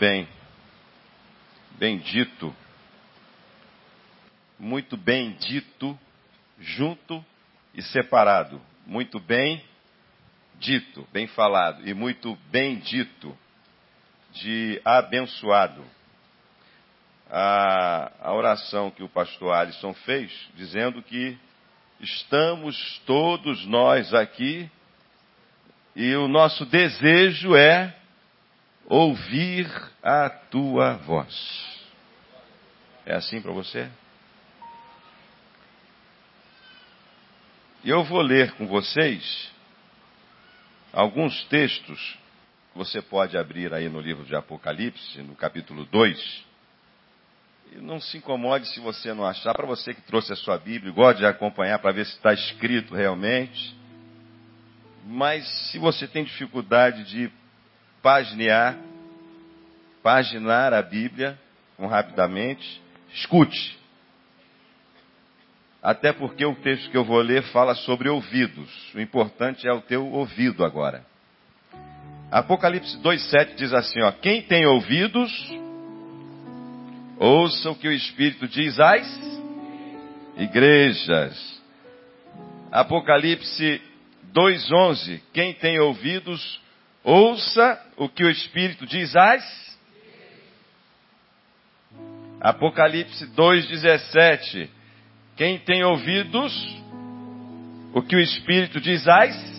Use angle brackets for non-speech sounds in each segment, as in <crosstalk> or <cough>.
Bem. Bendito. Muito bem dito, junto e separado. Muito bem dito, bem falado. E muito bem dito, de abençoado. A, a oração que o pastor Alisson fez, dizendo que estamos todos nós aqui e o nosso desejo é ouvir a tua voz. É assim para você? Eu vou ler com vocês alguns textos você pode abrir aí no livro de Apocalipse, no capítulo 2. E não se incomode se você não achar, para você que trouxe a sua Bíblia, gosta de acompanhar para ver se está escrito realmente. Mas se você tem dificuldade de paginear, paginar a Bíblia rapidamente, escute. Até porque o texto que eu vou ler fala sobre ouvidos. O importante é o teu ouvido agora. Apocalipse 2,7 diz assim: ó, Quem tem ouvidos, ouça o que o Espírito diz às igrejas. Apocalipse 2,11: Quem tem ouvidos, ouça o que o Espírito diz às. Apocalipse 2,17: Quem tem ouvidos, o que o Espírito diz às.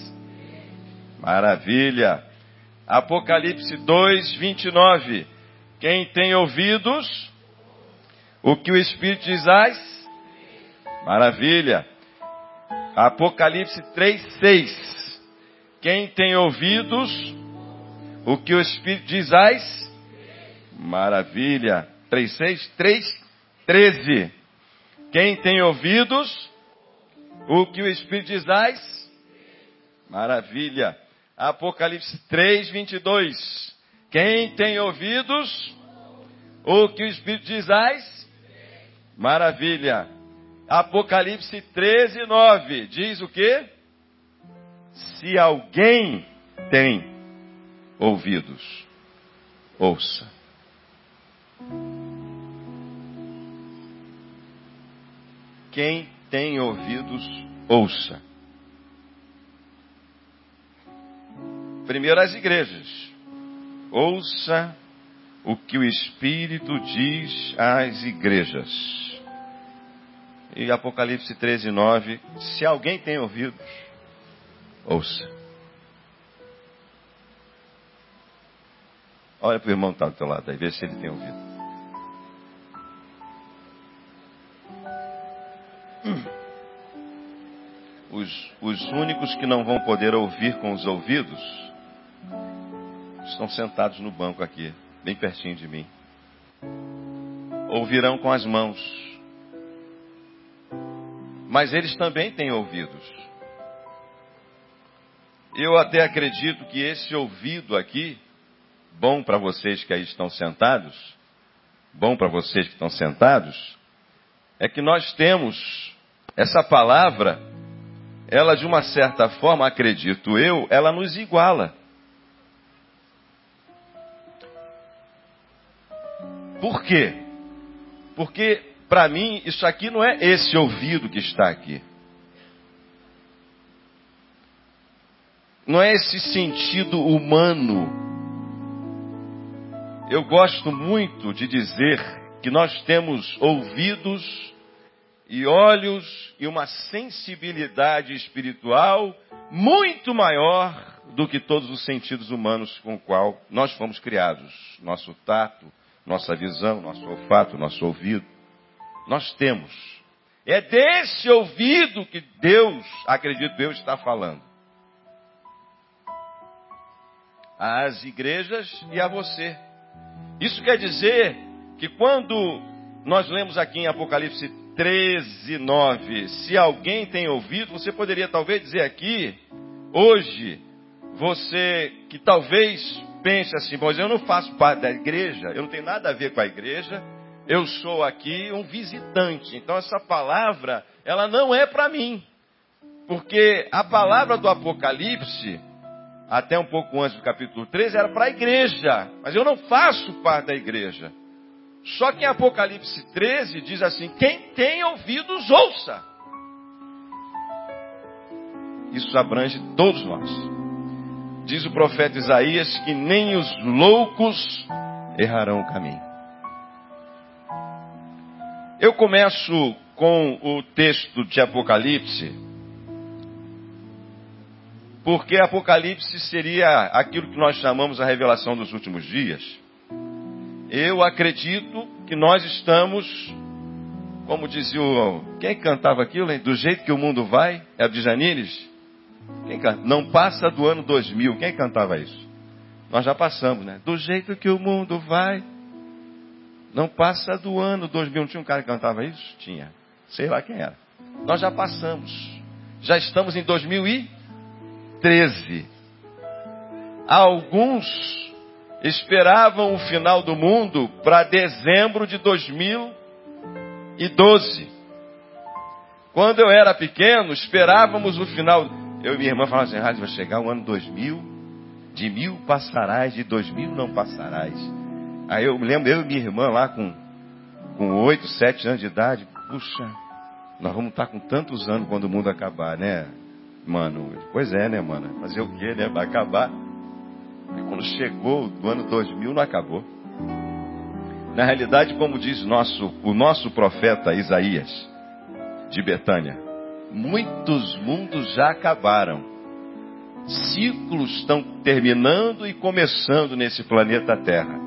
Maravilha. Apocalipse 2, 29. Quem tem ouvidos, o que o Espírito diz às. Maravilha. Apocalipse 3, 6. Quem tem ouvidos, o que o Espírito diz às. Maravilha. 3, 6, 3, 13. Quem tem ouvidos, o que o Espírito diz às. Maravilha. Apocalipse 3, 22. Quem tem ouvidos, o que o Espírito diz às. Maravilha. Apocalipse 13, 9. Diz o que? Se alguém tem ouvidos, ouça. Quem tem ouvidos, ouça. Primeiro as igrejas. Ouça o que o Espírito diz às igrejas. E Apocalipse 13, 9. Se alguém tem ouvidos, ouça. Olha para o irmão que está do teu lado aí, vê se ele tem ouvido. Os, os únicos que não vão poder ouvir com os ouvidos estão sentados no banco aqui, bem pertinho de mim. Ouvirão com as mãos. Mas eles também têm ouvidos. Eu até acredito que esse ouvido aqui, bom para vocês que aí estão sentados, bom para vocês que estão sentados, é que nós temos essa palavra, ela de uma certa forma, acredito eu, ela nos iguala. Por quê? Porque, para mim, isso aqui não é esse ouvido que está aqui. Não é esse sentido humano. Eu gosto muito de dizer que nós temos ouvidos e olhos e uma sensibilidade espiritual muito maior do que todos os sentidos humanos com o qual nós fomos criados. Nosso tato, nossa visão, nosso olfato, nosso ouvido. Nós temos. É desse ouvido que Deus, acredito eu, está falando. Às igrejas e a você. Isso quer dizer que quando nós lemos aqui em Apocalipse 13, 9, se alguém tem ouvido, você poderia talvez dizer aqui, hoje, você que talvez pense assim, pois eu não faço parte da igreja, eu não tenho nada a ver com a igreja, eu sou aqui um visitante. Então essa palavra, ela não é para mim. Porque a palavra do Apocalipse, até um pouco antes do capítulo 13, era para a igreja. Mas eu não faço parte da igreja. Só que em Apocalipse 13 diz assim: quem tem ouvidos, ouça. Isso abrange todos nós. Diz o profeta Isaías que nem os loucos errarão o caminho. Eu começo com o texto de Apocalipse, porque Apocalipse seria aquilo que nós chamamos a revelação dos últimos dias. Eu acredito que nós estamos, como dizia o. Quem cantava aquilo, hein? Do jeito que o mundo vai? É o de Janines? Quem canta? Não passa do ano 2000. Quem cantava isso? Nós já passamos, né? Do jeito que o mundo vai. Não passa do ano 2000. Não tinha um cara que cantava isso? Tinha. Sei lá quem era. Nós já passamos. Já estamos em 2013. Alguns esperavam o final do mundo para dezembro de 2012. Quando eu era pequeno, esperávamos o final. Eu e minha irmã falavam assim: ah, vai chegar o ano 2000, de mil passarás, de dois mil não passarás. Aí eu me lembro, eu e minha irmã lá com, com 8, 7 anos de idade, puxa, nós vamos estar com tantos anos quando o mundo acabar, né, mano? Pois é, né, mano? Fazer o quê, né? Vai acabar. E quando chegou o ano 2000, não acabou. Na realidade, como diz nosso, o nosso profeta Isaías, de Betânia, muitos mundos já acabaram. Ciclos estão terminando e começando nesse planeta Terra.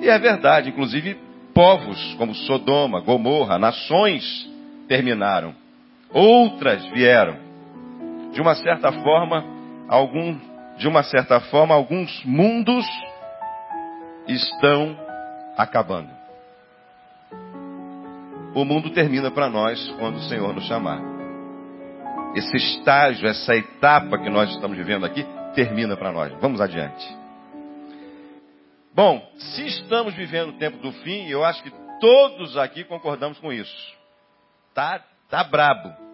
E é verdade, inclusive povos como Sodoma, Gomorra, nações terminaram. Outras vieram. De uma certa forma, algum, de uma certa forma, alguns mundos estão acabando. O mundo termina para nós quando o Senhor nos chamar. Esse estágio, essa etapa que nós estamos vivendo aqui, termina para nós. Vamos adiante. Bom, se estamos vivendo o tempo do fim, eu acho que todos aqui concordamos com isso. Tá, tá brabo.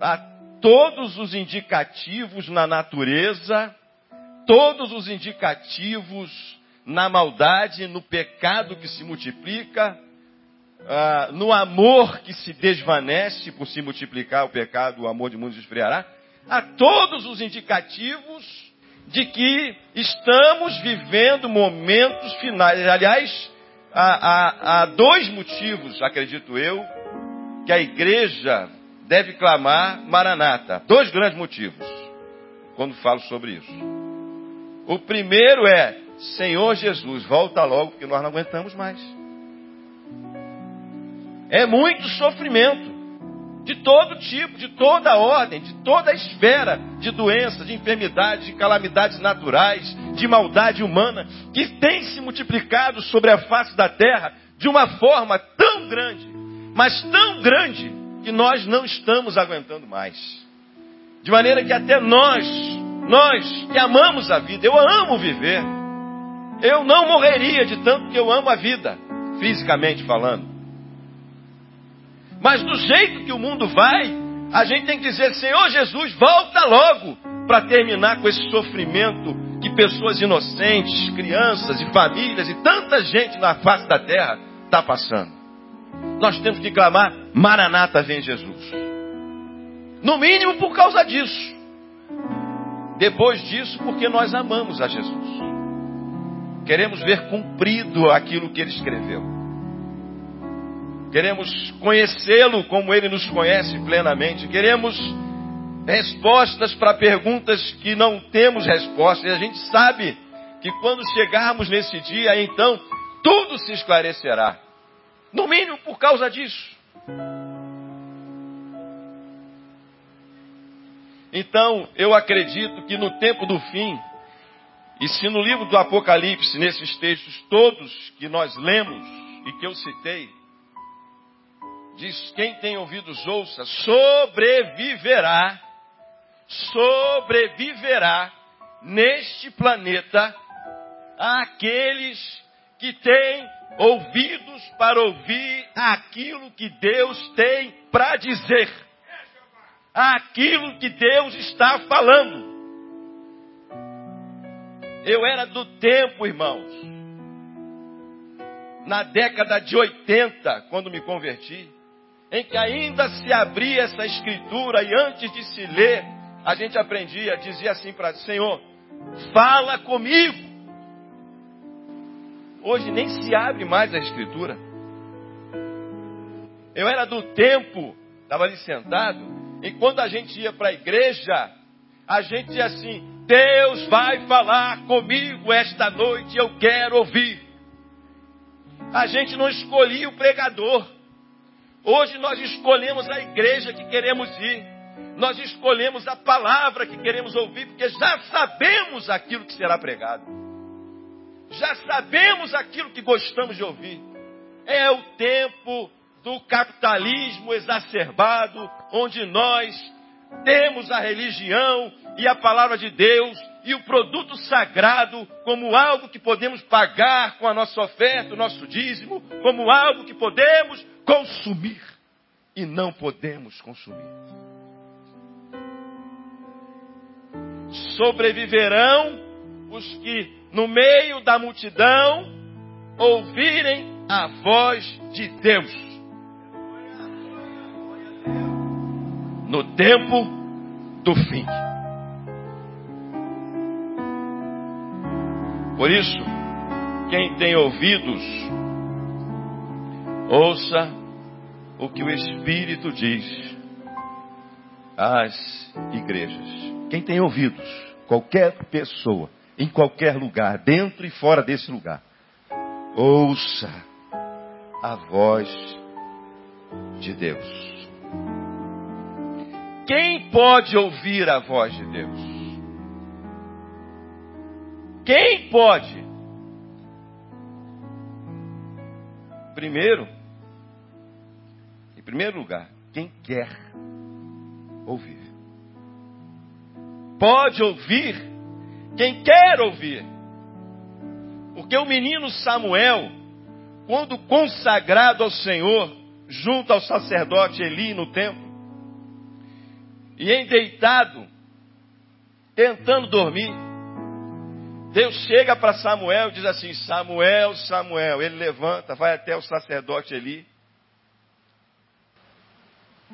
Há todos os indicativos na natureza, todos os indicativos na maldade, no pecado que se multiplica, uh, no amor que se desvanece por se multiplicar o pecado, o amor de muitos esfriará. Há todos os indicativos de que estamos vivendo momentos finais. Aliás, há, há, há dois motivos, acredito eu, que a igreja deve clamar Maranata. Dois grandes motivos, quando falo sobre isso. O primeiro é, Senhor Jesus, volta logo, porque nós não aguentamos mais. É muito sofrimento de todo tipo, de toda ordem, de toda esfera de doenças, de enfermidades, de calamidades naturais, de maldade humana, que tem se multiplicado sobre a face da terra de uma forma tão grande, mas tão grande, que nós não estamos aguentando mais. De maneira que até nós, nós que amamos a vida, eu amo viver, eu não morreria de tanto que eu amo a vida, fisicamente falando. Mas do jeito que o mundo vai, a gente tem que dizer: Senhor Jesus, volta logo para terminar com esse sofrimento que pessoas inocentes, crianças e famílias e tanta gente na face da terra está passando. Nós temos que clamar: Maranata, vem Jesus. No mínimo por causa disso. Depois disso, porque nós amamos a Jesus. Queremos ver cumprido aquilo que ele escreveu. Queremos conhecê-lo como ele nos conhece plenamente. Queremos respostas para perguntas que não temos respostas. E a gente sabe que quando chegarmos nesse dia, então tudo se esclarecerá. No mínimo por causa disso. Então, eu acredito que no tempo do fim, e se no livro do Apocalipse, nesses textos todos que nós lemos e que eu citei, diz: quem tem ouvidos ouça, sobreviverá, sobreviverá neste planeta aqueles que têm ouvidos para ouvir aquilo que Deus tem para dizer. àquilo que Deus está falando. Eu era do tempo, irmãos, na década de 80, quando me converti, em que ainda se abria essa escritura e antes de se ler, a gente aprendia, dizia assim para Senhor, fala comigo. Hoje nem se abre mais a escritura. Eu era do tempo, estava ali sentado, e quando a gente ia para a igreja, a gente dizia assim: Deus vai falar comigo esta noite, eu quero ouvir. A gente não escolhia o pregador. Hoje nós escolhemos a igreja que queremos ir. Nós escolhemos a palavra que queremos ouvir, porque já sabemos aquilo que será pregado. Já sabemos aquilo que gostamos de ouvir. É o tempo do capitalismo exacerbado, onde nós temos a religião e a palavra de Deus e o produto sagrado como algo que podemos pagar com a nossa oferta, o nosso dízimo, como algo que podemos consumir e não podemos consumir. Sobreviverão os que, no meio da multidão, ouvirem a voz de Deus. no tempo do fim. Por isso, quem tem ouvidos, ouça o que o Espírito diz às igrejas. Quem tem ouvidos, qualquer pessoa, em qualquer lugar, dentro e fora desse lugar, ouça a voz de Deus. Quem pode ouvir a voz de Deus? Quem pode? Primeiro, em primeiro lugar, quem quer ouvir. Pode ouvir quem quer ouvir. Porque o menino Samuel, quando consagrado ao Senhor, junto ao sacerdote Eli no templo, e endeitado, tentando dormir. Deus chega para Samuel e diz assim: Samuel, Samuel. Ele levanta, vai até o sacerdote Eli.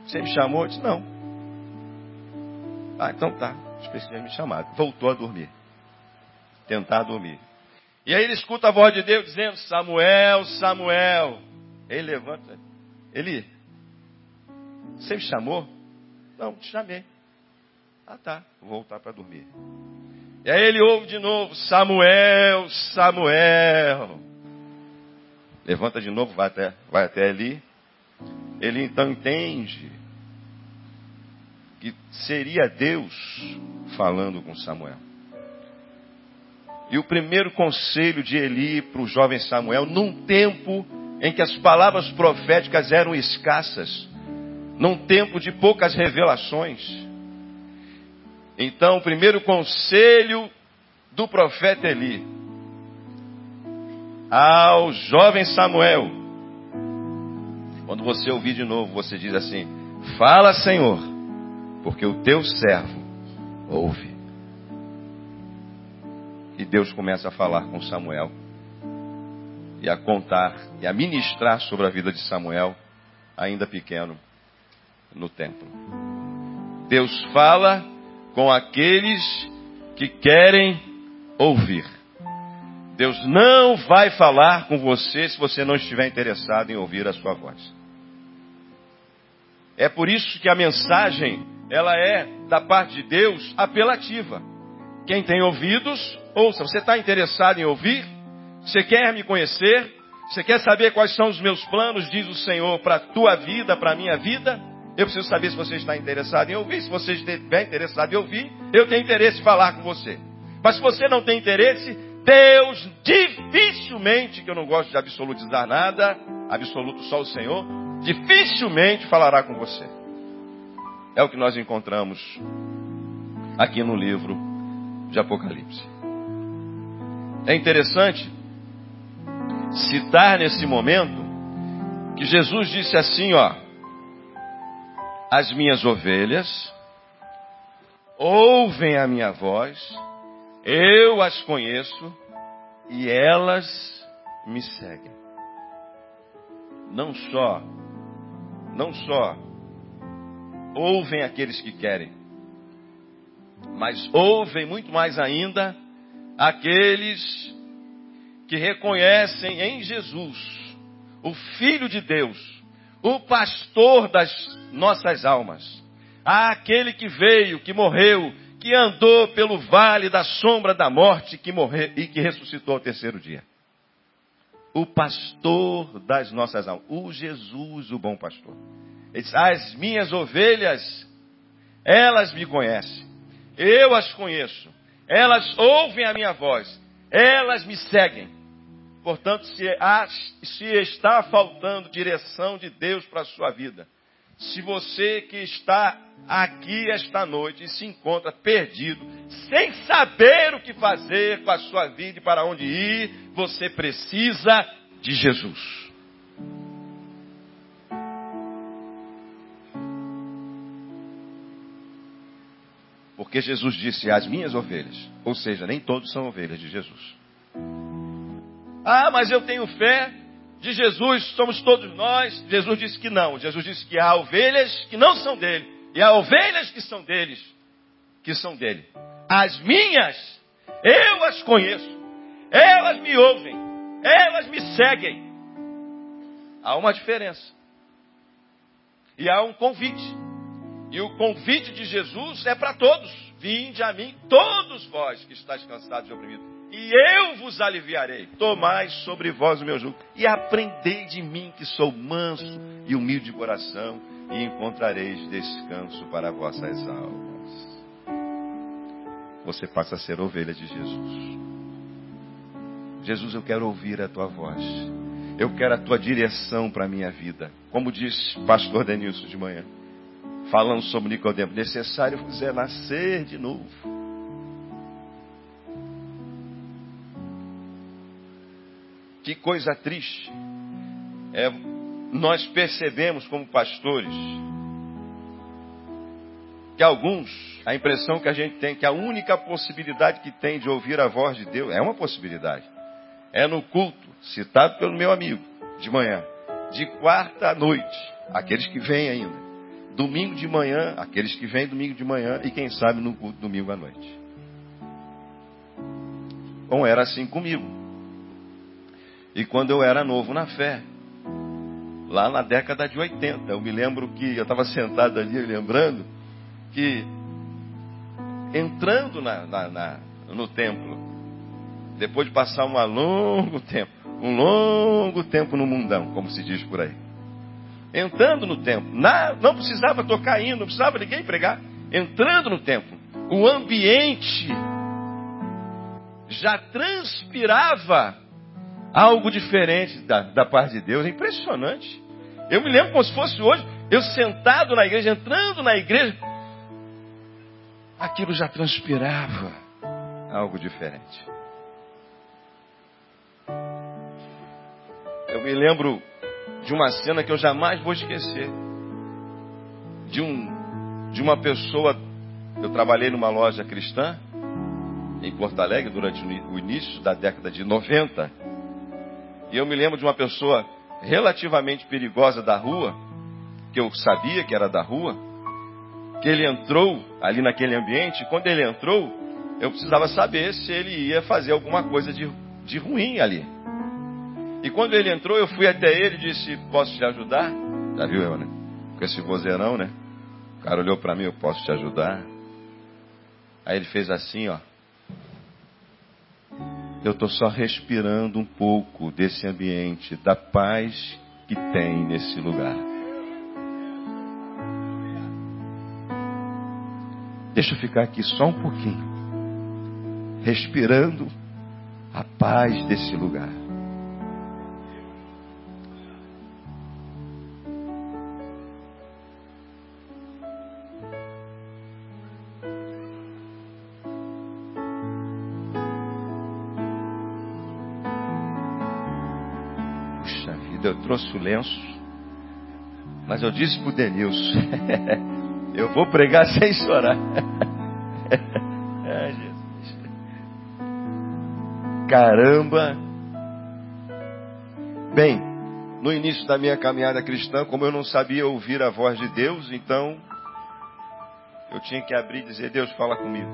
Você me chamou? Eu disse: Não. Ah, então tá. Esqueci me chamado. Voltou a dormir. Tentar dormir. E aí ele escuta a voz de Deus dizendo: Samuel, Samuel. Ele levanta. Eli, você me chamou? Não, te chamei. Ah tá, vou voltar para dormir. E aí ele ouve de novo, Samuel, Samuel. Levanta de novo, vai até, vai até ali. Ele então entende que seria Deus falando com Samuel. E o primeiro conselho de Eli para o jovem Samuel, num tempo em que as palavras proféticas eram escassas, num tempo de poucas revelações. Então, o primeiro conselho do profeta Eli ao jovem Samuel, quando você ouvir de novo, você diz assim: Fala, Senhor, porque o teu servo ouve. E Deus começa a falar com Samuel e a contar e a ministrar sobre a vida de Samuel, ainda pequeno no templo. Deus fala com aqueles que querem ouvir. Deus não vai falar com você se você não estiver interessado em ouvir a sua voz. É por isso que a mensagem, ela é da parte de Deus apelativa. Quem tem ouvidos, ouça. Você está interessado em ouvir? Você quer me conhecer? Você quer saber quais são os meus planos, diz o Senhor, para a tua vida, para a minha vida? Eu preciso saber se você está interessado em ouvir. Se você estiver interessado em ouvir, eu tenho interesse em falar com você. Mas se você não tem interesse, Deus dificilmente, que eu não gosto de absolutizar nada, absoluto só o Senhor, dificilmente falará com você. É o que nós encontramos aqui no livro de Apocalipse. É interessante citar nesse momento que Jesus disse assim, ó, As minhas ovelhas ouvem a minha voz, eu as conheço e elas me seguem. Não só, não só ouvem aqueles que querem, mas ouvem muito mais ainda aqueles que reconhecem em Jesus o Filho de Deus, o pastor das nossas almas, aquele que veio, que morreu, que andou pelo vale da sombra da morte que morreu, e que ressuscitou ao terceiro dia. O pastor das nossas almas, o Jesus, o bom pastor. Ele diz, as minhas ovelhas, elas me conhecem, eu as conheço, elas ouvem a minha voz, elas me seguem. Portanto, se, há, se está faltando direção de Deus para a sua vida, se você que está aqui esta noite e se encontra perdido, sem saber o que fazer com a sua vida e para onde ir, você precisa de Jesus. Porque Jesus disse: As minhas ovelhas. Ou seja, nem todos são ovelhas de Jesus. Ah, mas eu tenho fé de Jesus, somos todos nós. Jesus disse que não. Jesus disse que há ovelhas que não são dele. E há ovelhas que são deles, que são dele. As minhas, eu as conheço. Elas me ouvem. Elas me seguem. Há uma diferença. E há um convite. E o convite de Jesus é para todos. Vinde a mim, todos vós que estáis cansados e oprimidos e eu vos aliviarei. Tomai sobre vós o meu jugo e aprendei de mim que sou manso e humilde de coração e encontrareis descanso para vossas almas. Você passa a ser ovelha de Jesus. Jesus, eu quero ouvir a tua voz. Eu quero a tua direção para a minha vida. Como diz pastor Denilson de manhã, falando sobre Nicodemo, necessário é nascer de novo. Que coisa triste. É, nós percebemos como pastores que alguns, a impressão que a gente tem que a única possibilidade que tem de ouvir a voz de Deus é uma possibilidade. É no culto, citado pelo meu amigo, de manhã. De quarta à noite, aqueles que vêm ainda. Domingo de manhã, aqueles que vêm domingo de manhã e quem sabe no culto domingo à noite. Bom, era assim comigo. E quando eu era novo na fé, lá na década de 80, eu me lembro que eu estava sentado ali lembrando que entrando na, na, na, no templo, depois de passar um longo tempo, um longo tempo no mundão, como se diz por aí, entrando no templo, não precisava tocar hino, não precisava ninguém pregar, entrando no templo, o ambiente já transpirava algo diferente da, da parte de Deus. É impressionante. Eu me lembro como se fosse hoje, eu sentado na igreja, entrando na igreja, aquilo já transpirava algo diferente. Eu me lembro de uma cena que eu jamais vou esquecer. De um de uma pessoa, eu trabalhei numa loja cristã em Porto Alegre durante o início da década de 90. E eu me lembro de uma pessoa relativamente perigosa da rua, que eu sabia que era da rua, que ele entrou ali naquele ambiente. Quando ele entrou, eu precisava saber se ele ia fazer alguma coisa de, de ruim ali. E quando ele entrou, eu fui até ele e disse: Posso te ajudar? Já viu eu, né? Com esse vozeirão, né? O cara olhou para mim: Eu posso te ajudar? Aí ele fez assim, ó eu estou só respirando um pouco desse ambiente, da paz que tem nesse lugar. Deixa eu ficar aqui só um pouquinho, respirando a paz desse lugar. Trouxe o lenço Mas eu disse para o Denilson, <laughs> eu vou pregar <laughs> sem chorar. Ai, Jesus. Caramba! Bem, no início da minha caminhada cristã, como eu não sabia ouvir a voz de Deus, então eu tinha que abrir e dizer: Deus, fala comigo.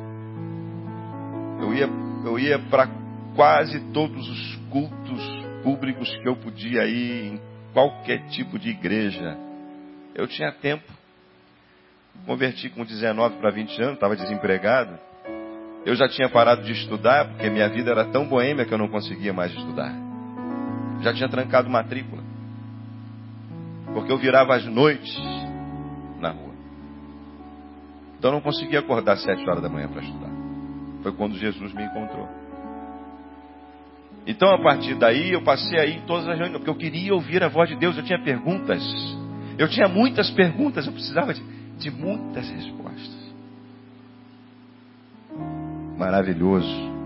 Eu ia, eu ia para quase todos os cultos públicos que eu podia ir, em qualquer tipo de igreja. Eu tinha tempo. Converti com 19 para 20 anos, estava desempregado. Eu já tinha parado de estudar, porque minha vida era tão boêmia que eu não conseguia mais estudar. Já tinha trancado matrícula. Porque eu virava as noites na rua. Então eu não conseguia acordar às sete horas da manhã para estudar. Foi quando Jesus me encontrou. Então a partir daí eu passei aí em todas as reuniões, porque eu queria ouvir a voz de Deus, eu tinha perguntas. Eu tinha muitas perguntas, eu precisava de, de muitas respostas. Maravilhoso.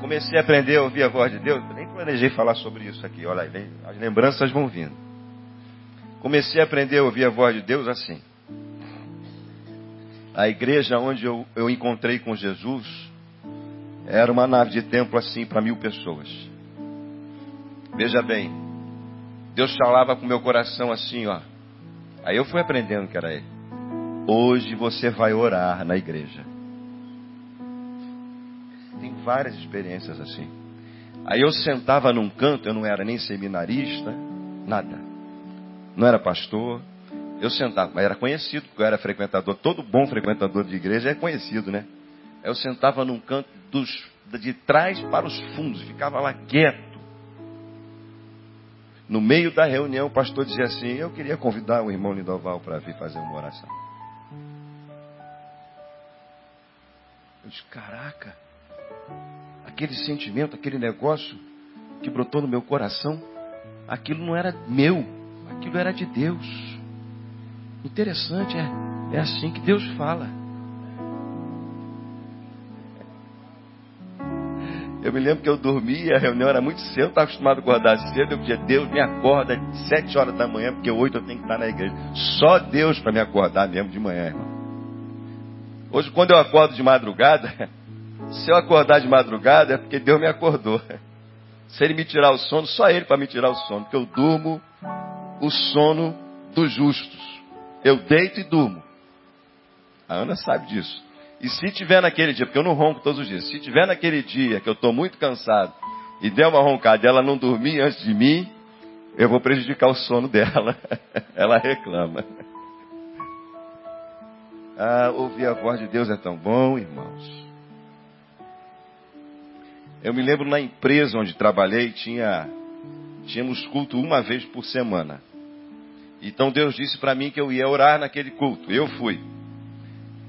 comecei a aprender a ouvir a voz de Deus, nem planejei falar sobre isso aqui. Olha aí, as lembranças vão vindo. Comecei a aprender a ouvir a voz de Deus assim. A igreja onde eu, eu encontrei com Jesus era uma nave de templo assim para mil pessoas. Veja bem, Deus falava com meu coração assim, ó. Aí eu fui aprendendo que era Ele. Hoje você vai orar na igreja várias experiências assim. Aí eu sentava num canto, eu não era nem seminarista, nada. Não era pastor. Eu sentava, mas era conhecido, porque eu era frequentador. Todo bom frequentador de igreja é conhecido, né? Eu sentava num canto dos, de trás para os fundos, ficava lá quieto. No meio da reunião, o pastor dizia assim: Eu queria convidar o irmão Lindoval para vir fazer uma oração. Eu disse: Caraca, aquele sentimento, aquele negócio que brotou no meu coração, aquilo não era meu, aquilo era de Deus. Interessante, é, é assim que Deus fala. Eu me lembro que eu dormia, a reunião era muito cedo, eu estava acostumado a acordar cedo. Eu pedia, Deus me acorda de sete horas da manhã, porque oito eu tenho que estar na igreja. Só Deus para me acordar mesmo de manhã, irmão. Hoje, quando eu acordo de madrugada, <laughs> Se eu acordar de madrugada é porque Deus me acordou. <laughs> Se Ele me tirar o sono, só Ele para me tirar o sono. Porque eu durmo o sono dos justos. Eu deito e durmo. A Ana sabe disso. E se tiver naquele dia, porque eu não ronco todos os dias, se tiver naquele dia que eu estou muito cansado e der uma roncada e ela não dormir antes de mim, eu vou prejudicar o sono dela. <laughs> ela reclama. Ah, ouvir a voz de Deus é tão bom, irmãos. Eu me lembro na empresa onde trabalhei, tinha, tínhamos culto uma vez por semana. Então Deus disse para mim que eu ia orar naquele culto. Eu fui.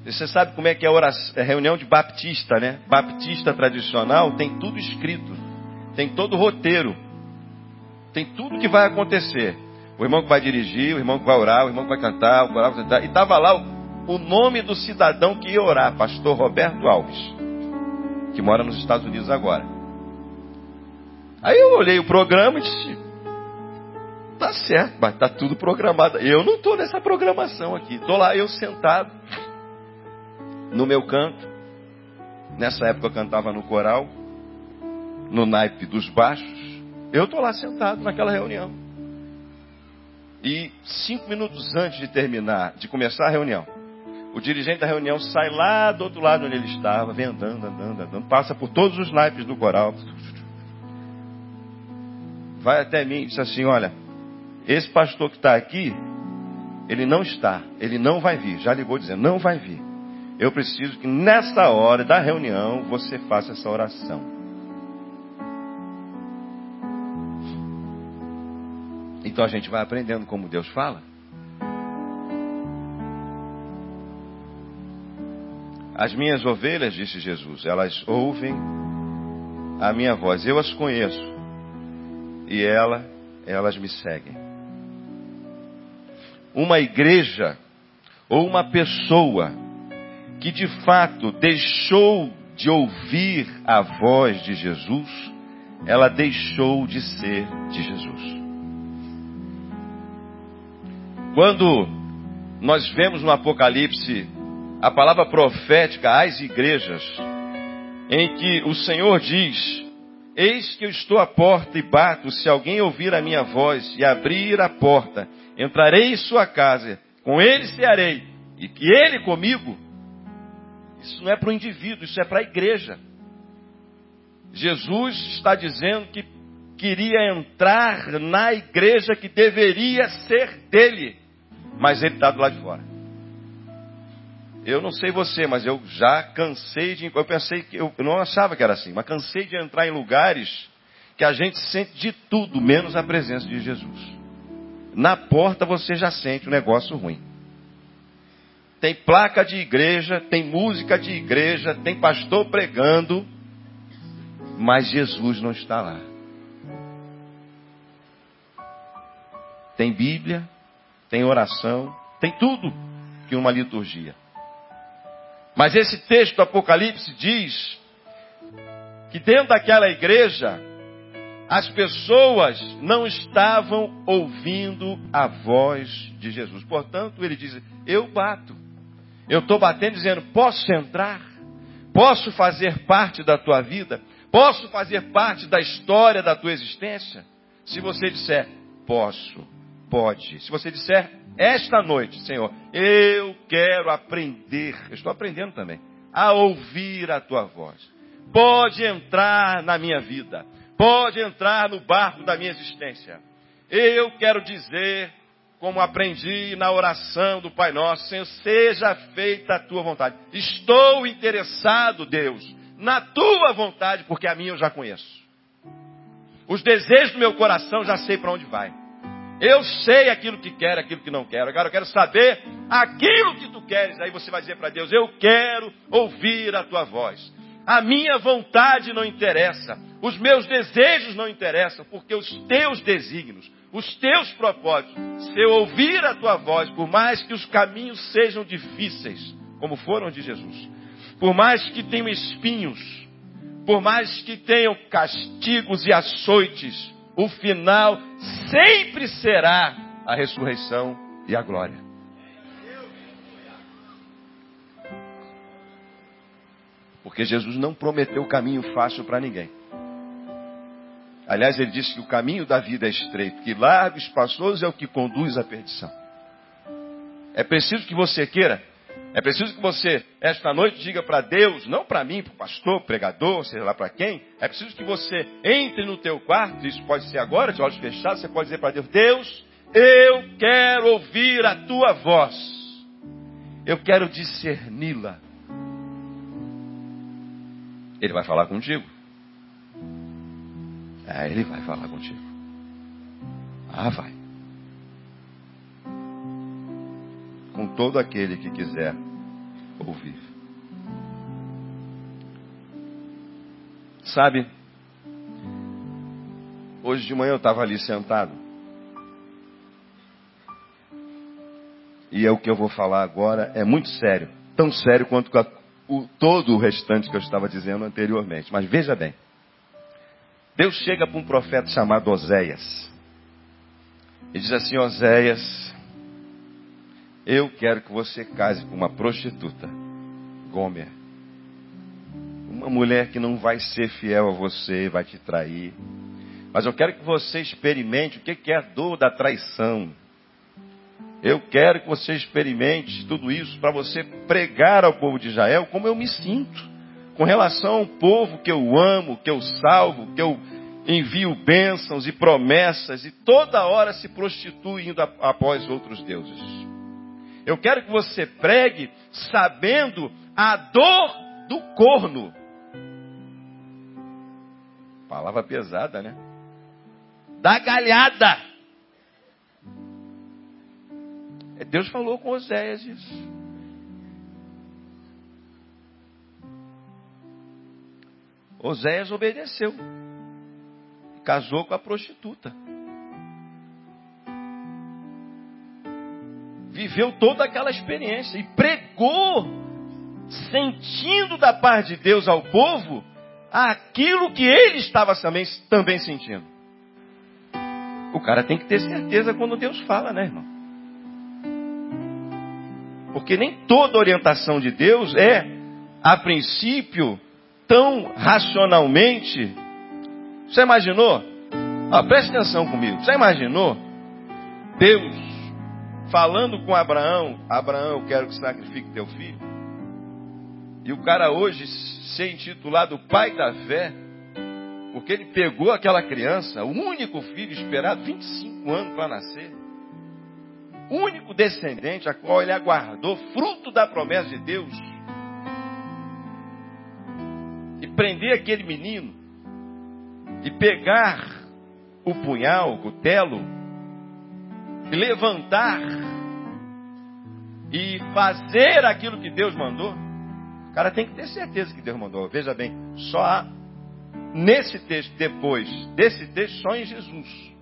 Você sabe como é que é a oração, é reunião de baptista, né? Baptista tradicional tem tudo escrito. Tem todo o roteiro. Tem tudo que vai acontecer. O irmão que vai dirigir, o irmão que vai orar, o irmão que vai cantar, o coral vai cantar. E estava lá o, o nome do cidadão que ia orar, pastor Roberto Alves que mora nos Estados Unidos agora. Aí eu olhei o programa e disse: tá certo, mas tá tudo programado. Eu não estou nessa programação aqui. Estou lá eu sentado no meu canto. Nessa época eu cantava no coral, no naipe dos baixos. Eu estou lá sentado naquela reunião. E cinco minutos antes de terminar, de começar a reunião, o dirigente da reunião sai lá do outro lado onde ele estava, vem andando, andando, andando, passa por todos os naipes do coral. Vai até mim e diz assim: Olha, esse pastor que está aqui, ele não está, ele não vai vir. Já ligou dizendo: Não vai vir. Eu preciso que nessa hora da reunião você faça essa oração. Então a gente vai aprendendo como Deus fala. As minhas ovelhas, disse Jesus, elas ouvem a minha voz. Eu as conheço. E ela, elas me seguem. Uma igreja ou uma pessoa que de fato deixou de ouvir a voz de Jesus, ela deixou de ser de Jesus. Quando nós vemos no Apocalipse a palavra profética às igrejas, em que o Senhor diz: Eis que eu estou à porta e bato, se alguém ouvir a minha voz e abrir a porta, entrarei em sua casa, com ele cearei, e que ele comigo. Isso não é para o indivíduo, isso é para a igreja. Jesus está dizendo que queria entrar na igreja que deveria ser dele mas ele está do lado de fora. Eu não sei você, mas eu já cansei de. Eu pensei que. Eu não achava que era assim, mas cansei de entrar em lugares que a gente sente de tudo, menos a presença de Jesus. Na porta você já sente um negócio ruim. Tem placa de igreja, tem música de igreja, tem pastor pregando, mas Jesus não está lá. Tem Bíblia, tem oração, tem tudo que uma liturgia. Mas esse texto do Apocalipse diz que dentro daquela igreja as pessoas não estavam ouvindo a voz de Jesus. Portanto, ele diz: Eu bato. Eu estou batendo dizendo: Posso entrar? Posso fazer parte da tua vida? Posso fazer parte da história da tua existência? Se você disser: Posso, pode. Se você disser, esta noite, Senhor, eu quero aprender, eu estou aprendendo também, a ouvir a tua voz. Pode entrar na minha vida, pode entrar no barco da minha existência. Eu quero dizer, como aprendi na oração do Pai Nosso, Senhor, seja feita a tua vontade. Estou interessado, Deus, na tua vontade, porque a minha eu já conheço. Os desejos do meu coração já sei para onde vai. Eu sei aquilo que quero, aquilo que não quero. Agora eu quero saber aquilo que tu queres. Aí você vai dizer para Deus: Eu quero ouvir a tua voz. A minha vontade não interessa. Os meus desejos não interessam, porque os teus desígnios, os teus propósitos, se eu ouvir a tua voz, por mais que os caminhos sejam difíceis, como foram de Jesus, por mais que tenham espinhos, por mais que tenham castigos e açoites, o final sempre será a ressurreição e a glória. Porque Jesus não prometeu caminho fácil para ninguém. Aliás, ele disse que o caminho da vida é estreito, que largo e espaçoso é o que conduz à perdição. É preciso que você queira é preciso que você, esta noite, diga para Deus, não para mim, para o pastor, pregador, seja lá para quem. É preciso que você entre no teu quarto, isso pode ser agora, de olhos fechados, você pode dizer para Deus, Deus, eu quero ouvir a tua voz. Eu quero discerni-la. Ele vai falar contigo. É, ele vai falar contigo. Ah, vai. com todo aquele que quiser ouvir. Sabe, hoje de manhã eu estava ali sentado. E é o que eu vou falar agora é muito sério. Tão sério quanto o, todo o restante que eu estava dizendo anteriormente. Mas veja bem. Deus chega para um profeta chamado Oséias. E diz assim, Oséias, eu quero que você case com uma prostituta, Gomer. Uma mulher que não vai ser fiel a você, vai te trair. Mas eu quero que você experimente o que é a dor da traição. Eu quero que você experimente tudo isso para você pregar ao povo de Israel como eu me sinto com relação ao povo que eu amo, que eu salvo, que eu envio bênçãos e promessas e toda hora se prostitui indo após outros deuses. Eu quero que você pregue sabendo a dor do corno. Palavra pesada, né? Da galhada. Deus falou com Oséias isso. Oséias obedeceu. Casou com a prostituta. viveu toda aquela experiência e pregou sentindo da parte de Deus ao povo aquilo que ele estava também, também sentindo. O cara tem que ter certeza quando Deus fala, né, irmão? Porque nem toda orientação de Deus é, a princípio, tão racionalmente. Você imaginou? Ah, preste atenção comigo. Você imaginou Deus falando com Abraão: Abraão, eu quero que sacrifique teu filho? E o cara hoje ser intitulado pai da fé, porque ele pegou aquela criança, o único filho esperado, 25 anos para nascer, único descendente a qual ele aguardou, fruto da promessa de Deus, e prender aquele menino, e pegar o punhal, o cutelo, e levantar, e fazer aquilo que Deus mandou, cara tem que ter certeza que Deus mandou. Veja bem, só há nesse texto, depois desse texto, só em Jesus.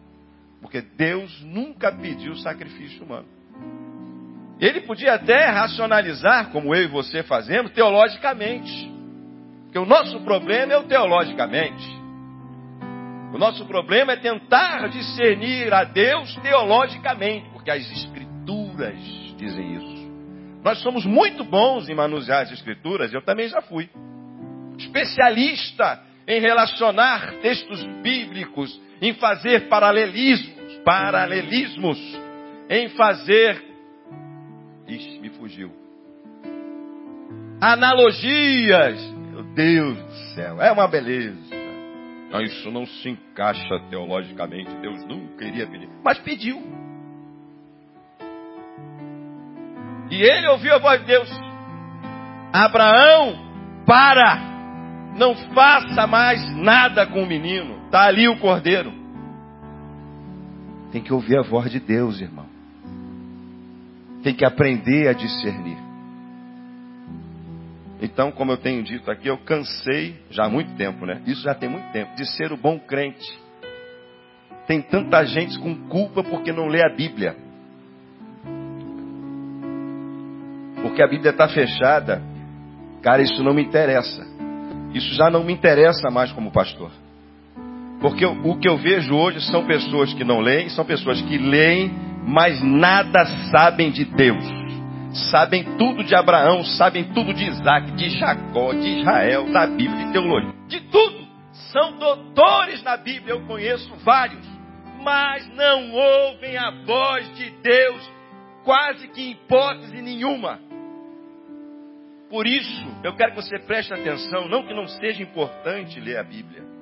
Porque Deus nunca pediu sacrifício humano. Ele podia até racionalizar, como eu e você fazemos, teologicamente. Porque o nosso problema é o teologicamente. O nosso problema é tentar discernir a Deus teologicamente, porque as Escrituras dizem isso. Nós somos muito bons em manusear as escrituras, eu também já fui. Especialista em relacionar textos bíblicos, em fazer paralelismos, paralelismos, em fazer. Ixi, me fugiu. Analogias. Meu Deus do céu, é uma beleza. Não, isso não se encaixa teologicamente. Deus nunca iria pedir. Mas pediu. E ele ouviu a voz de Deus: Abraão, para! Não faça mais nada com o menino. Está ali o cordeiro. Tem que ouvir a voz de Deus, irmão. Tem que aprender a discernir. Então, como eu tenho dito aqui, eu cansei já há muito tempo, né? Isso já tem muito tempo, de ser o bom crente. Tem tanta gente com culpa porque não lê a Bíblia. porque a Bíblia está fechada, cara, isso não me interessa. Isso já não me interessa mais como pastor. Porque o que eu vejo hoje são pessoas que não leem, são pessoas que leem, mas nada sabem de Deus. Sabem tudo de Abraão, sabem tudo de Isaac, de Jacó, de Israel, da Bíblia, de teologia, de tudo. São doutores na Bíblia, eu conheço vários, mas não ouvem a voz de Deus quase que em hipótese nenhuma. Por isso, eu quero que você preste atenção, não que não seja importante ler a Bíblia,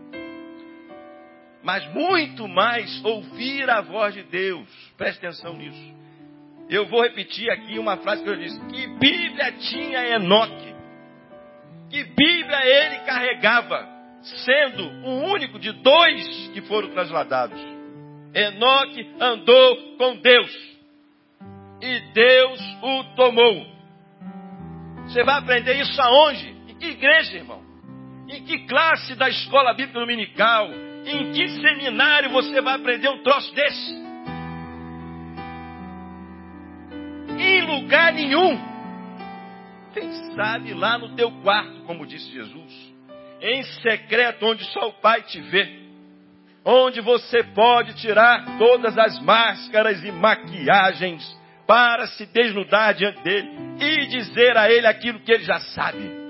mas muito mais ouvir a voz de Deus. Preste atenção nisso. Eu vou repetir aqui uma frase que eu disse: Que Bíblia tinha Enoque? Que Bíblia ele carregava, sendo o único de dois que foram trasladados? Enoque andou com Deus e Deus o tomou. Você vai aprender isso aonde? Em que igreja, irmão? Em que classe da escola bíblica dominical? Em que seminário você vai aprender um troço desse? Em lugar nenhum. Quem sabe lá no teu quarto, como disse Jesus, em secreto, onde só o Pai te vê, onde você pode tirar todas as máscaras e maquiagens para se desnudar diante dele e dizer a ele aquilo que ele já sabe.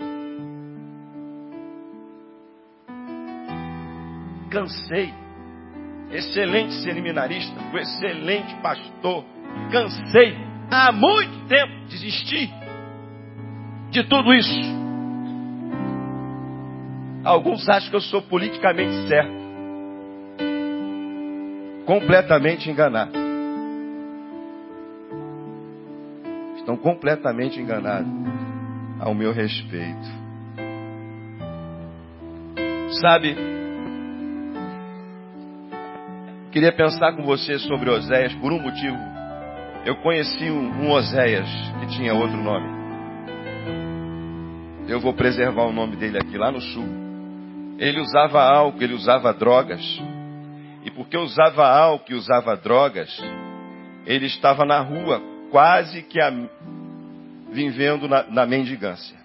Cansei. Excelente seminarista, o excelente pastor. Cansei. Há muito tempo desisti de tudo isso. Alguns acham que eu sou politicamente certo. Completamente enganado. estão completamente enganados ao meu respeito. Sabe, Queria pensar com você sobre Oséias por um motivo. Eu conheci um, Oséias que tinha outro nome. Eu vou preservar o nome dele aqui, lá no sul. Ele usava álcool, ele usava drogas. E porque usava álcool e usava drogas, ele estava na rua, quase que a, vivendo na, na mendigância.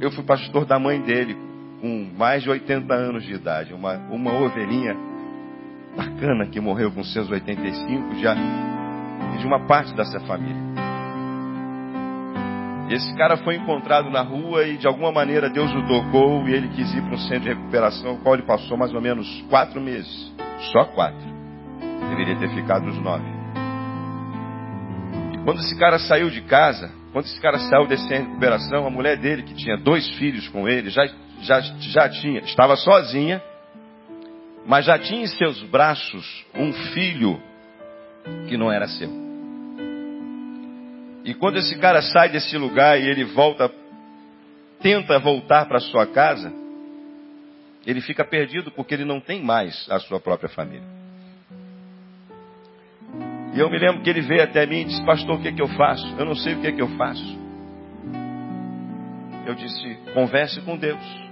Eu fui pastor da mãe dele com mais de 80 anos de idade. Uma, uma ovelhinha bacana que morreu com seus 85, já de uma parte dessa família. Esse cara foi encontrado na rua e de alguma maneira Deus o tocou e ele quis ir para um centro de recuperação, o qual ele passou mais ou menos quatro meses. Só quatro. Deveria ter ficado os nove. E quando esse cara saiu de casa, quando esse cara saiu desse centro de recuperação, a mulher dele, que tinha dois filhos com ele, já, já, já tinha, estava sozinha, mas já tinha em seus braços um filho que não era seu. E quando esse cara sai desse lugar e ele volta, tenta voltar para sua casa, ele fica perdido porque ele não tem mais a sua própria família. E eu me lembro que ele veio até mim e disse: Pastor, o que é que eu faço? Eu não sei o que é que eu faço. Eu disse: Converse com Deus.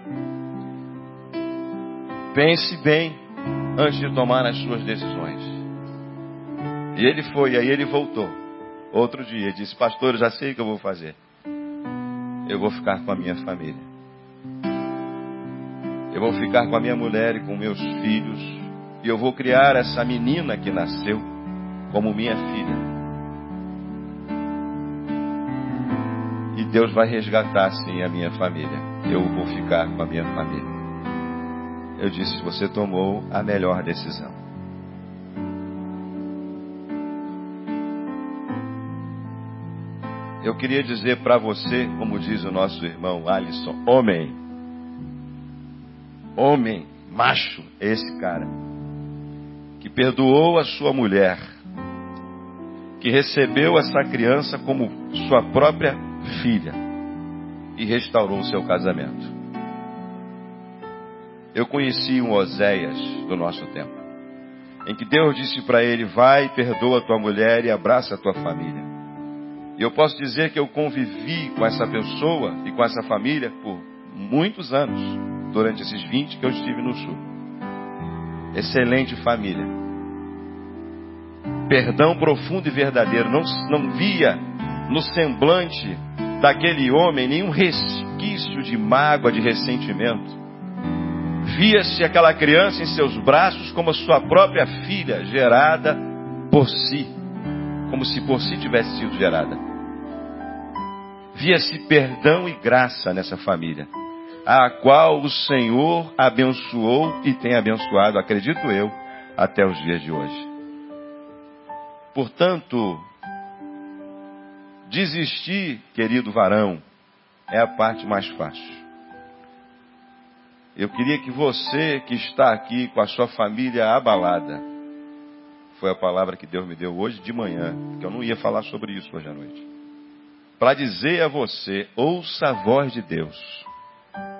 Pense bem antes de tomar as suas decisões. E ele foi, aí ele voltou. Outro dia disse, pastor, já sei o que eu vou fazer. Eu vou ficar com a minha família. Eu vou ficar com a minha mulher e com meus filhos. E eu vou criar essa menina que nasceu como minha filha. Deus vai resgatar sim a minha família. Eu vou ficar com a minha família. Eu disse: Você tomou a melhor decisão. Eu queria dizer para você, como diz o nosso irmão Alisson, homem, homem, macho, esse cara, que perdoou a sua mulher, que recebeu essa criança como sua própria filha e restaurou o seu casamento. Eu conheci um Oséias do nosso tempo, em que Deus disse para ele: Vai, perdoa tua mulher e abraça a tua família. E eu posso dizer que eu convivi com essa pessoa e com essa família por muitos anos, durante esses 20 que eu estive no Sul. Excelente família. Perdão profundo e verdadeiro. Não, não via no semblante daquele homem nenhum resquício de mágoa, de ressentimento. Via-se aquela criança em seus braços como a sua própria filha, gerada por si como se por si tivesse sido gerada. Via-se perdão e graça nessa família, a qual o Senhor abençoou e tem abençoado, acredito eu, até os dias de hoje. Portanto, desistir, querido varão, é a parte mais fácil. Eu queria que você que está aqui com a sua família abalada, foi a palavra que Deus me deu hoje de manhã, que eu não ia falar sobre isso hoje à noite. Para dizer a você, ouça a voz de Deus,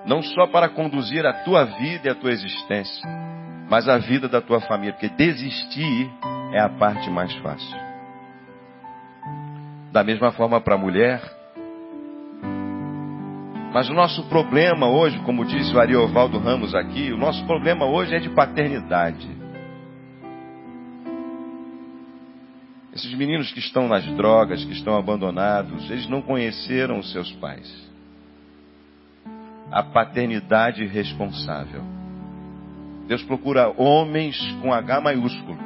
não só para conduzir a tua vida e a tua existência, mas a vida da tua família, porque desistir é a parte mais fácil. Da mesma forma para a mulher. Mas o nosso problema hoje, como disse o Ariovaldo Ramos aqui, o nosso problema hoje é de paternidade. Esses meninos que estão nas drogas, que estão abandonados, eles não conheceram os seus pais. A paternidade responsável. Deus procura homens com H maiúsculo,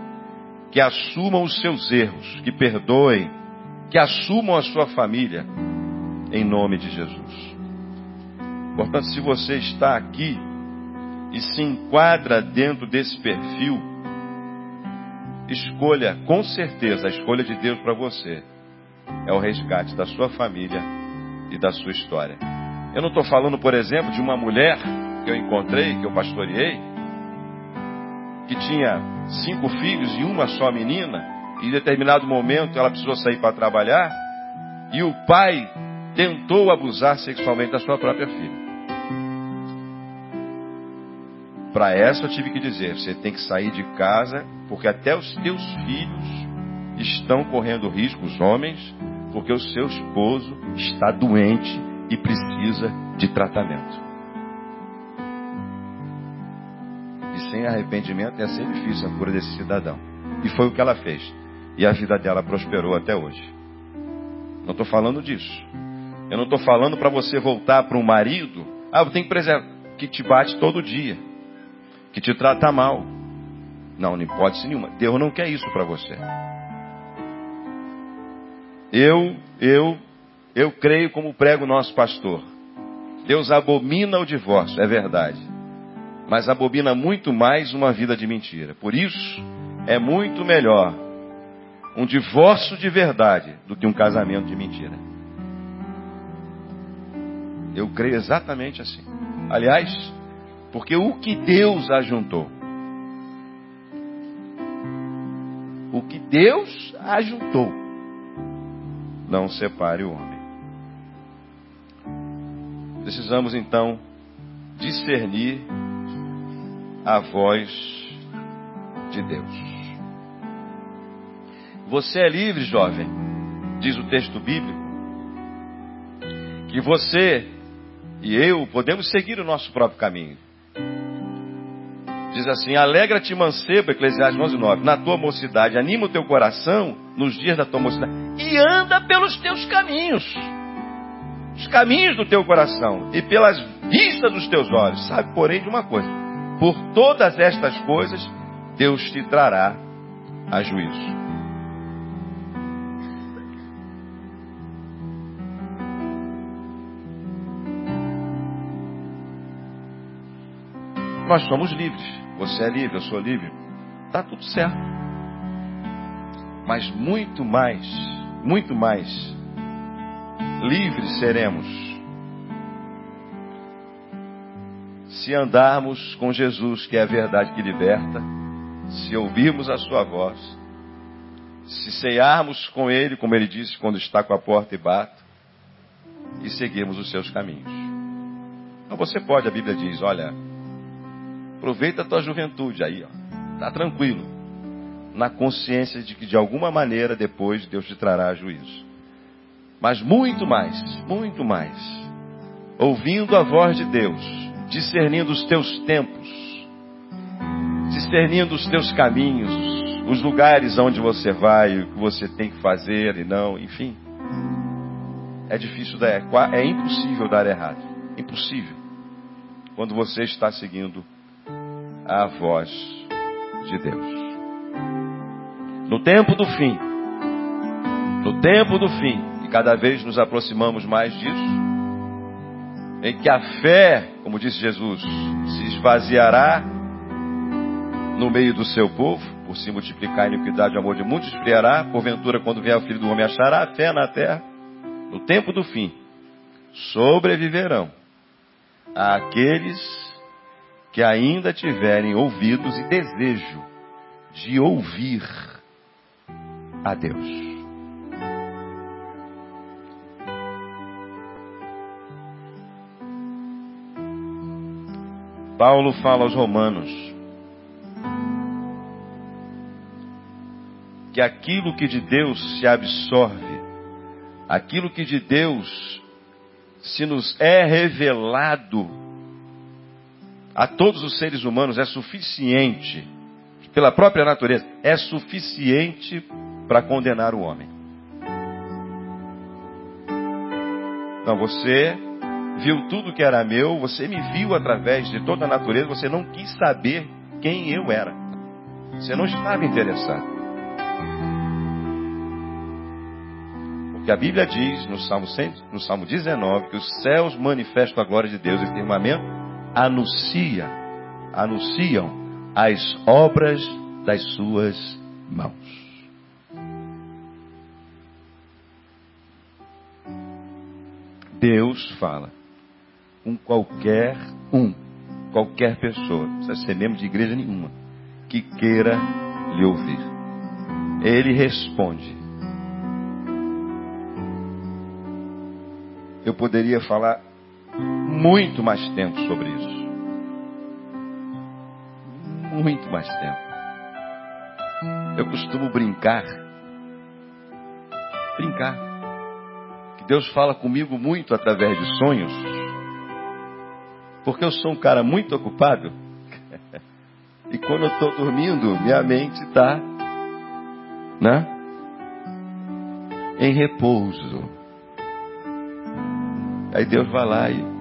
que assumam os seus erros, que perdoem, que assumam a sua família, em nome de Jesus. Portanto, se você está aqui e se enquadra dentro desse perfil, escolha, com certeza, a escolha de Deus para você é o resgate da sua família e da sua história. Eu não estou falando, por exemplo, de uma mulher que eu encontrei, que eu pastoreei, que tinha cinco filhos e uma só menina, em determinado momento ela precisou sair para trabalhar, e o pai tentou abusar sexualmente da sua própria filha. Para essa eu tive que dizer: você tem que sair de casa, porque até os teus filhos estão correndo risco, os homens, porque o seu esposo está doente e precisa de tratamento. E sem arrependimento ia ser difícil a cura desse cidadão. E foi o que ela fez. E a vida dela prosperou até hoje. Não estou falando disso. Eu não estou falando para você voltar para um marido. Ah, eu tenho que preservar. Que te bate todo dia. Que te trata mal. Não, não hipótese nenhuma. Deus não quer isso para você. Eu, eu, eu creio como prega o nosso pastor. Deus abomina o divórcio, é verdade. Mas abomina muito mais uma vida de mentira. Por isso, é muito melhor um divórcio de verdade do que um casamento de mentira. Eu creio exatamente assim. Aliás, porque o que Deus ajuntou, o que Deus ajuntou, não separe o homem. Precisamos então discernir a voz de Deus. Você é livre, jovem, diz o texto bíblico, que você e eu podemos seguir o nosso próprio caminho. Diz assim: Alegra-te, mancebo, Eclesiastes 11, 9, na tua mocidade, anima o teu coração nos dias da tua mocidade e anda pelos teus caminhos, os caminhos do teu coração e pelas vistas dos teus olhos. Sabe, porém, de uma coisa: por todas estas coisas, Deus te trará a juízo. Nós somos livres. Você é livre, eu sou livre. Está tudo certo. Mas muito mais, muito mais livres seremos se andarmos com Jesus, que é a verdade que liberta, se ouvirmos a sua voz, se ceiarmos com Ele, como Ele disse quando está com a porta e bate, e seguirmos os seus caminhos. Então você pode, a Bíblia diz, olha, Aproveita a tua juventude aí, ó. Tá tranquilo. Na consciência de que de alguma maneira depois Deus te trará juízo. Mas muito mais, muito mais. Ouvindo a voz de Deus, discernindo os teus tempos, discernindo os teus caminhos, os lugares onde você vai, o que você tem que fazer e não, enfim. É difícil dar, é impossível dar errado. Impossível. Quando você está seguindo a voz de Deus. No tempo do fim, no tempo do fim, e cada vez nos aproximamos mais disso, em que a fé, como disse Jesus, se esvaziará no meio do seu povo, por se multiplicar a iniquidade e o amor de muitos esfriará, porventura, quando vier o filho do homem, achará a fé na terra. No tempo do fim, sobreviverão aqueles que ainda tiverem ouvidos e desejo de ouvir a Deus. Paulo fala aos Romanos que aquilo que de Deus se absorve, aquilo que de Deus se nos é revelado a todos os seres humanos é suficiente, pela própria natureza, é suficiente para condenar o homem. Não, você viu tudo que era meu, você me viu através de toda a natureza, você não quis saber quem eu era. Você não estava interessado. Porque a Bíblia diz no Salmo, 100, no Salmo 19 que os céus manifestam a glória de Deus e o firmamento anuncia, anunciam as obras das suas mãos. Deus fala com qualquer um, qualquer pessoa, não precisa ser membro de igreja nenhuma, que queira lhe ouvir. Ele responde. Eu poderia falar muito mais tempo sobre isso. Muito mais tempo. Eu costumo brincar. Brincar. Que Deus fala comigo muito através de sonhos. Porque eu sou um cara muito ocupado. <laughs> e quando eu estou dormindo, minha mente está, né? Em repouso Aí Deus vai lá e.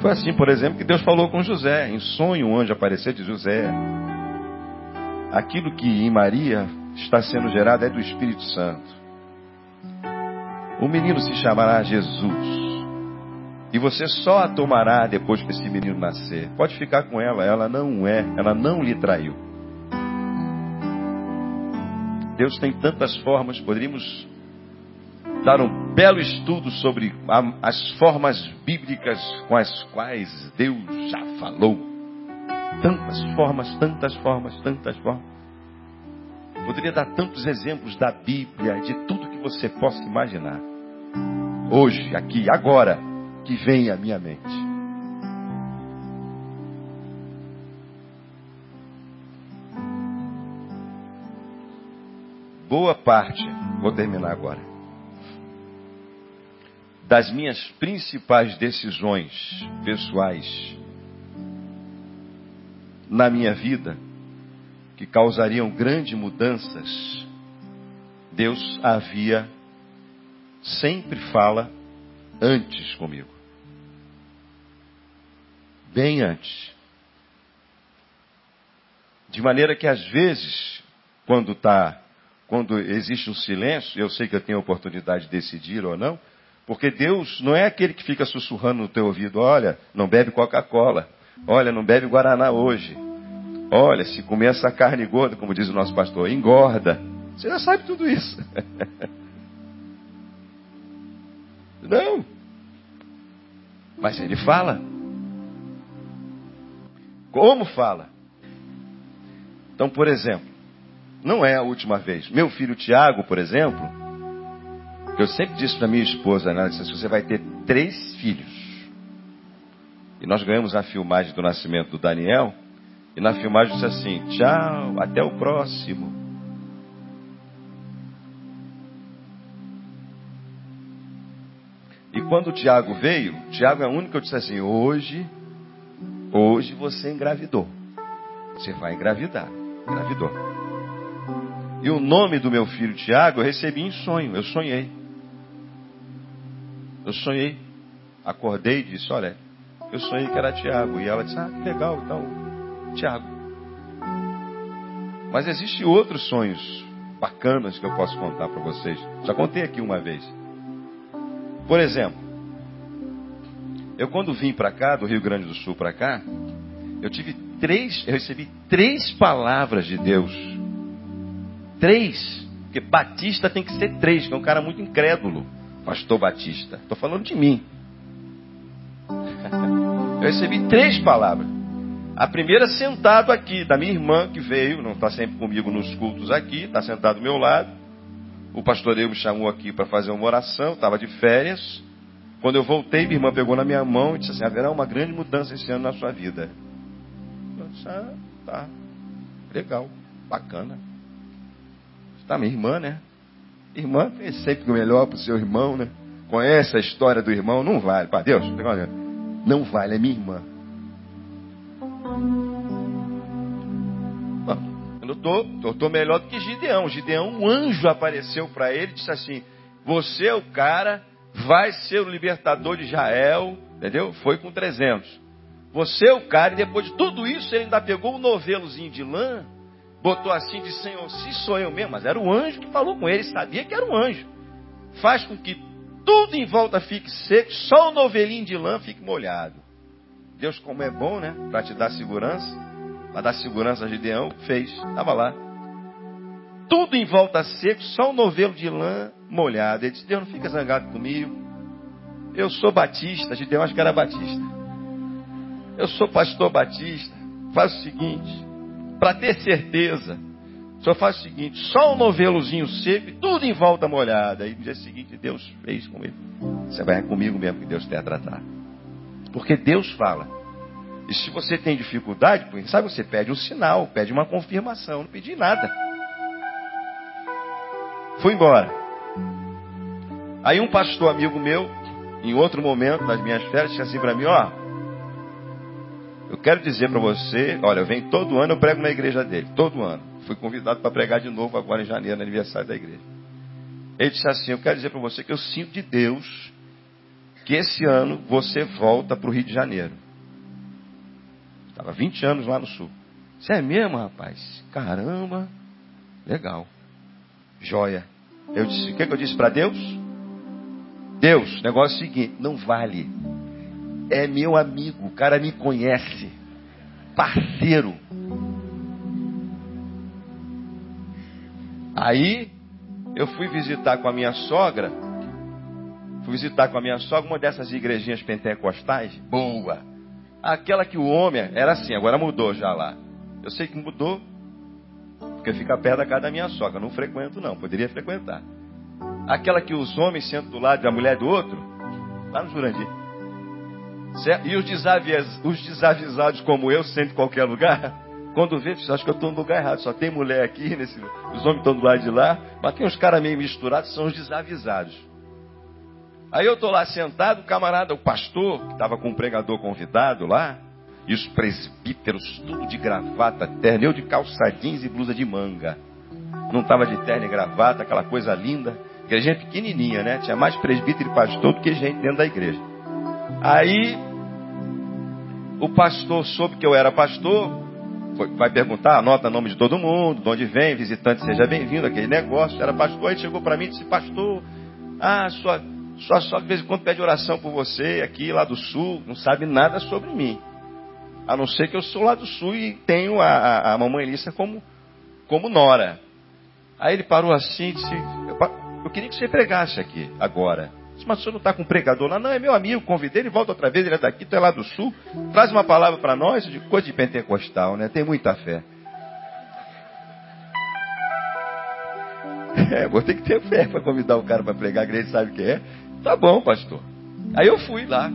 Foi assim, por exemplo, que Deus falou com José. Em sonho, um anjo apareceu de José. Aquilo que em Maria está sendo gerado é do Espírito Santo. O menino se chamará Jesus. E você só a tomará depois que esse menino nascer. Pode ficar com ela, ela não é, ela não lhe traiu. Deus tem tantas formas, poderíamos dar um belo estudo sobre as formas bíblicas com as quais Deus já falou. Tantas formas, tantas formas, tantas formas. Poderia dar tantos exemplos da Bíblia, de tudo que você possa imaginar. Hoje, aqui, agora, que vem à minha mente. Boa parte, vou terminar agora, das minhas principais decisões pessoais na minha vida que causariam grandes mudanças, Deus havia sempre fala antes comigo. Bem antes. De maneira que às vezes, quando tá, quando existe um silêncio, eu sei que eu tenho a oportunidade de decidir ou não, porque Deus não é aquele que fica sussurrando no teu ouvido, olha, não bebe Coca-Cola, olha, não bebe Guaraná hoje, Olha, se comer essa carne gorda, como diz o nosso pastor, engorda. Você já sabe tudo isso. <laughs> Não. Mas ele fala. Como fala? Então, por exemplo, não é a última vez. Meu filho Tiago, por exemplo, eu sempre disse para minha esposa, né, disse, você vai ter três filhos. E nós ganhamos a filmagem do nascimento do Daniel. E na filmagem disse assim: tchau, até o próximo. E quando o Tiago veio, o Tiago é o único que eu disse assim: hoje, hoje você engravidou. Você vai engravidar. Engravidou. E o nome do meu filho Tiago eu recebi em sonho. Eu sonhei. Eu sonhei. Acordei e disse: Olha, eu sonhei que era Tiago. E ela disse: Ah, legal. Então, Tiago. Mas existem outros sonhos bacanas que eu posso contar para vocês. Já contei aqui uma vez. Por exemplo, eu quando vim para cá, do Rio Grande do Sul para cá, eu tive três, eu recebi três palavras de Deus. Três. Porque Batista tem que ser três, que é um cara muito incrédulo. Pastor Batista. Estou falando de mim. <laughs> Eu recebi três palavras. A primeira sentado aqui, da minha irmã que veio, não está sempre comigo nos cultos aqui, está sentado do meu lado. O pastoreio me chamou aqui para fazer uma oração, estava de férias. Quando eu voltei, minha irmã pegou na minha mão e disse assim: haverá uma grande mudança esse ano na sua vida. Eu disse: ah, tá, legal, bacana. Está minha irmã, né? Irmã é sempre o melhor para o seu irmão, né? Conhece a história do irmão? Não vale, para Deus, não vale, é minha irmã. Eu tô, eu tô melhor do que Gideão. Gideão, um anjo apareceu para ele e disse assim: Você é o cara, vai ser o libertador de Israel, entendeu? Foi com 300. Você é o cara, e depois de tudo isso, ele ainda pegou um novelozinho de lã, botou assim de Senhor, se sou eu mesmo, mas era o anjo que falou com ele, sabia que era um anjo. Faz com que tudo em volta fique seco, só o novelinho de lã fique molhado. Deus, como é bom, né? Para te dar segurança. Para dar segurança a Gideão, fez. Estava lá. Tudo em volta seco, só um novelo de lã molhado. Ele disse, Deus, não fica zangado comigo. Eu sou batista. Gideão acho que era batista. Eu sou pastor batista. Faz o seguinte, para ter certeza, só faz o seguinte, só um novelozinho seco e tudo em volta molhada. Aí no dia seguinte Deus fez com ele. Você vai comigo mesmo que Deus a tratar. Porque Deus fala. E se você tem dificuldade, sabe, você pede um sinal, pede uma confirmação. Não pedi nada. Fui embora. Aí um pastor amigo meu, em outro momento das minhas férias, disse assim para mim, ó, eu quero dizer para você, olha, eu venho todo ano, eu prego na igreja dele, todo ano. Fui convidado para pregar de novo agora em janeiro, no aniversário da igreja. Ele disse assim, eu quero dizer para você que eu sinto de Deus que esse ano você volta para o Rio de Janeiro. Estava 20 anos lá no sul. Isso é mesmo, rapaz? Caramba, legal. Joia. Eu disse, o que, que eu disse para Deus? Deus, negócio é o seguinte, não vale. É meu amigo, o cara me conhece. Parceiro. Aí eu fui visitar com a minha sogra. Fui visitar com a minha sogra uma dessas igrejinhas pentecostais. Boa. Aquela que o homem era assim, agora mudou já lá. Eu sei que mudou, porque fica perto da casa da minha sogra. Não frequento, não. Poderia frequentar. Aquela que os homens sentam do lado da mulher do outro, lá no Jurandir. E os, desavisados, os desavisados como eu, sentam em qualquer lugar. Quando vê, acho que eu estou no lugar errado. Só tem mulher aqui, nesse, os homens estão do lado de lá. Mas tem uns caras meio misturados, são os desavisados. Aí eu estou lá sentado, o camarada, o pastor, que estava com um pregador convidado lá, e os presbíteros, tudo de gravata, terno, eu de calça jeans e blusa de manga. Não estava de terno e gravata, aquela coisa linda. Igreja pequenininha, né? Tinha mais presbítero e pastor do que gente dentro da igreja. Aí, o pastor soube que eu era pastor, vai perguntar, anota o nome de todo mundo, de onde vem, visitante, seja bem-vindo, aquele negócio. Era pastor, aí chegou para mim e disse, pastor, ah, sua, sua sogra de vez em quando pede oração por você, aqui lá do sul, não sabe nada sobre mim. A não ser que eu sou lá do sul e tenho a, a, a mamãe Elissa como, como nora. Aí ele parou assim e disse, eu, eu queria que você pregasse aqui, agora. Disse, mas o senhor não está com um pregador lá? Não, é meu amigo, convidei ele, volta outra vez, ele é daqui, tu é lá do sul. Traz uma palavra para nós, de coisa de pentecostal, né? Tem muita fé. <laughs> É, vou ter que ter fé para convidar o cara para pregar, que ele sabe o que é. Tá bom, pastor. Aí eu fui lá.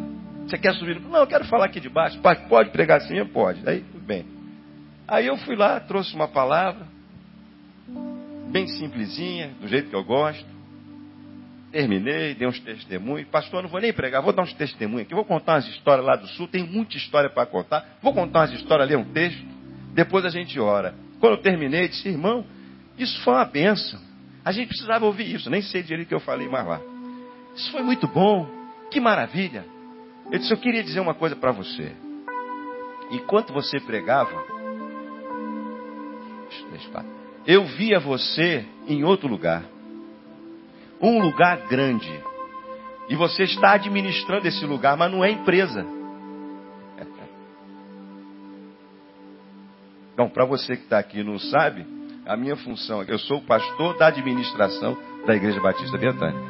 Você quer subir? Não, eu quero falar aqui de baixo. Pode pregar assim? Pode. Aí, tudo bem. Aí eu fui lá, trouxe uma palavra, bem simplesinha, do jeito que eu gosto. Terminei, dei uns testemunhos. Pastor, não vou nem pregar, vou dar uns testemunhos aqui. Vou contar umas histórias lá do sul, tem muita história para contar. Vou contar umas histórias, ler um texto. Depois a gente ora. Quando eu terminei, disse, irmão, isso foi uma benção. A gente precisava ouvir isso. Nem sei direito o que eu falei mais lá. Isso foi muito bom. Que maravilha. Eu disse, eu queria dizer uma coisa para você. Enquanto você pregava, eu via você em outro lugar um lugar grande. E você está administrando esse lugar, mas não é empresa. <laughs> Então, para você que está aqui e não sabe, a minha função, eu sou o pastor da administração da Igreja Batista Betânia.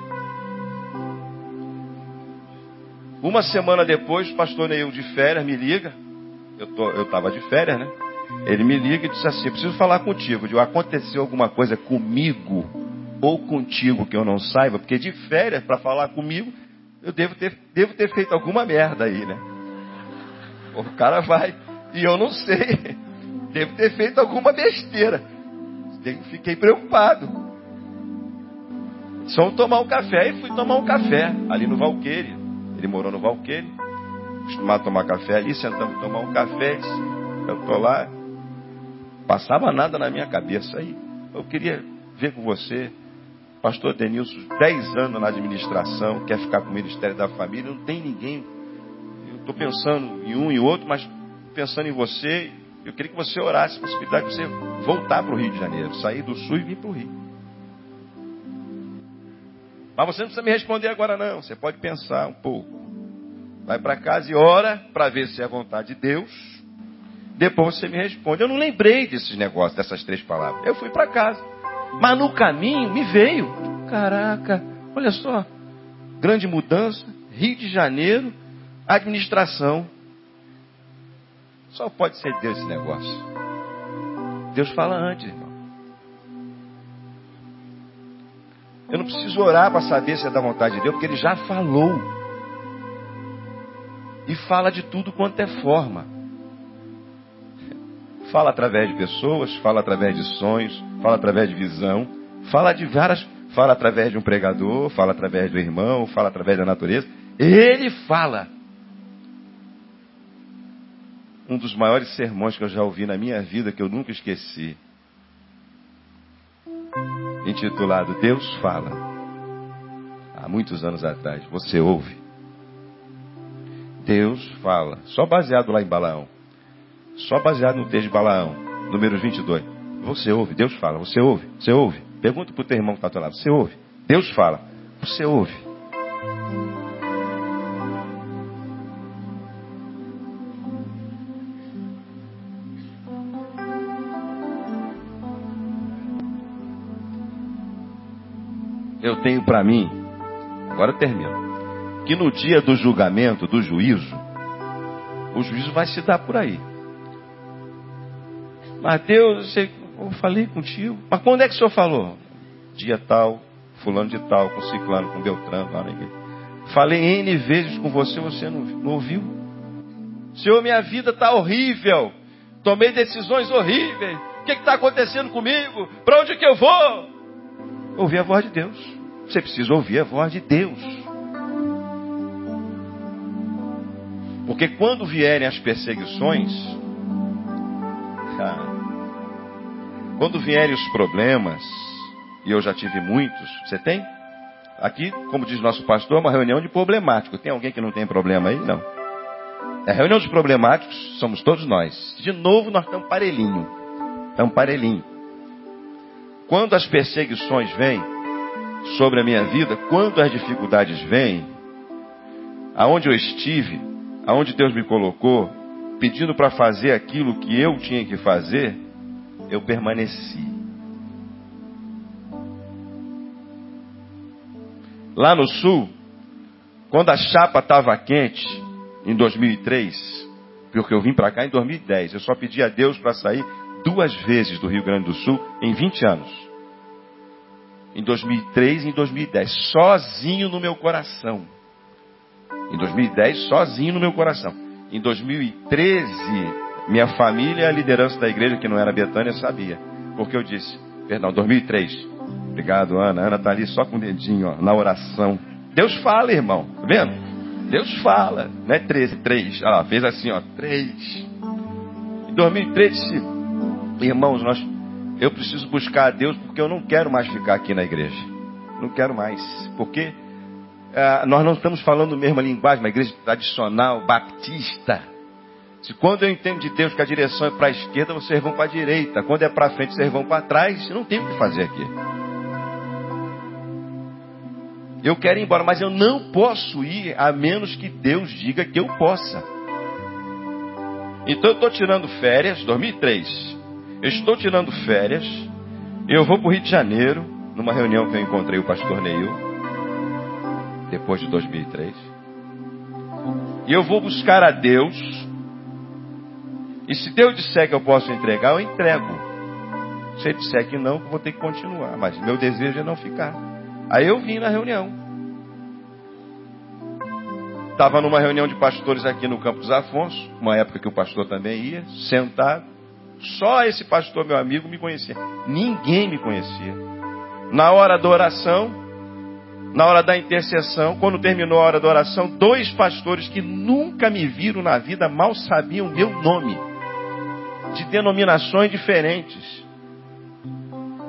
Uma semana depois, o pastor Neil de férias me liga. Eu estava de férias, né? Ele me liga e disse assim: preciso falar contigo. De aconteceu alguma coisa comigo ou contigo que eu não saiba, porque de férias para falar comigo, eu devo ter, devo ter feito alguma merda aí, né? O cara vai e eu não sei. <laughs> Devo ter feito alguma besteira. Fiquei preocupado. Só tomar um café e fui tomar um café ali no Valqueire. Ele morou no Valqueire. Costumava tomar café ali, sentamos tomar um café. Eu tô lá. Passava nada na minha cabeça aí. Eu queria ver com você Pastor Denilson, 10 anos na administração, quer ficar com o Ministério da Família, não tem ninguém. Eu estou pensando em um e outro, mas pensando em você, eu queria que você orasse a possibilidade de você voltar para o Rio de Janeiro, sair do Sul e vir para o Rio. Mas você não precisa me responder agora, não. Você pode pensar um pouco. Vai para casa e ora para ver se é a vontade de Deus. Depois você me responde. Eu não lembrei desses negócios, dessas três palavras. Eu fui para casa. Mas no caminho me veio. Caraca, olha só. Grande mudança. Rio de Janeiro, administração. Só pode ser Deus esse negócio. Deus fala antes, irmão. Eu não preciso orar para saber se é da vontade de Deus, porque Ele já falou. E fala de tudo quanto é forma. Fala através de pessoas, fala através de sonhos, fala através de visão, fala de várias, fala através de um pregador, fala através do irmão, fala através da natureza. Ele fala. Um dos maiores sermões que eu já ouvi na minha vida, que eu nunca esqueci, intitulado Deus fala. Há muitos anos atrás, você ouve. Deus fala. Só baseado lá em Balaão. Só baseado no texto de Balaão, número 22. Você ouve, Deus fala. Você ouve, você ouve. Pergunta para o teu irmão que está ao teu lado. Você ouve? Deus fala. Você ouve. Eu tenho para mim, agora eu termino, que no dia do julgamento, do juízo, o juízo vai se dar por aí. Mas Deus, eu falei contigo. Mas quando é que o senhor falou? Dia tal, fulano de tal, com ciclano, com Beltrano, lá na igreja. Falei N vezes com você, você não, não ouviu? Senhor, minha vida está horrível. Tomei decisões horríveis. O que está acontecendo comigo? Para onde que eu vou? Ouvir a voz de Deus. Você precisa ouvir a voz de Deus. Porque quando vierem as perseguições, quando vierem os problemas, e eu já tive muitos, você tem? Aqui, como diz nosso pastor, é uma reunião de problemático. Tem alguém que não tem problema aí? Não. É reunião de problemáticos, somos todos nós. De novo, nós estamos parelhinho. Estamos parelhinho. Quando as perseguições vêm sobre a minha vida, quando as dificuldades vêm, aonde eu estive, aonde Deus me colocou, pedindo para fazer aquilo que eu tinha que fazer, eu permaneci. Lá no sul, quando a chapa estava quente, em 2003, porque eu vim para cá em 2010, eu só pedi a Deus para sair duas vezes do Rio Grande do Sul em 20 anos. Em 2003 e em 2010, sozinho no meu coração. Em 2010, sozinho no meu coração. Em 2013, minha família e a liderança da igreja, que não era Betânia, sabia. Porque eu disse, perdão, 2003. Obrigado, Ana. Ana está ali só com o dedinho, ó, na oração. Deus fala, irmão. Tá vendo? Deus fala. Não é 13, 3. Olha lá, fez assim, ó, 3. Em 2013, irmãos, nós, eu preciso buscar a Deus porque eu não quero mais ficar aqui na igreja. Não quero mais. Porque ah, nós não estamos falando a mesma linguagem, uma igreja tradicional, baptista. Se quando eu entendo de Deus que a direção é para a esquerda, vocês vão para a direita. Quando é para frente, vocês vão para trás. Não tem o que fazer aqui. Eu quero ir embora, mas eu não posso ir a menos que Deus diga que eu possa. Então eu estou tirando férias, 2003. Eu estou tirando férias. Eu vou para o Rio de Janeiro, numa reunião que eu encontrei o pastor Neil, depois de 2003. E eu vou buscar a Deus. E se Deus disser que eu posso entregar, eu entrego. Se ele disser que não, eu vou ter que continuar. Mas meu desejo é não ficar. Aí eu vim na reunião. Estava numa reunião de pastores aqui no Campos Afonso, uma época que o pastor também ia, sentado. Só esse pastor, meu amigo, me conhecia. Ninguém me conhecia. Na hora da oração, na hora da intercessão, quando terminou a hora da oração, dois pastores que nunca me viram na vida mal sabiam meu nome, de denominações diferentes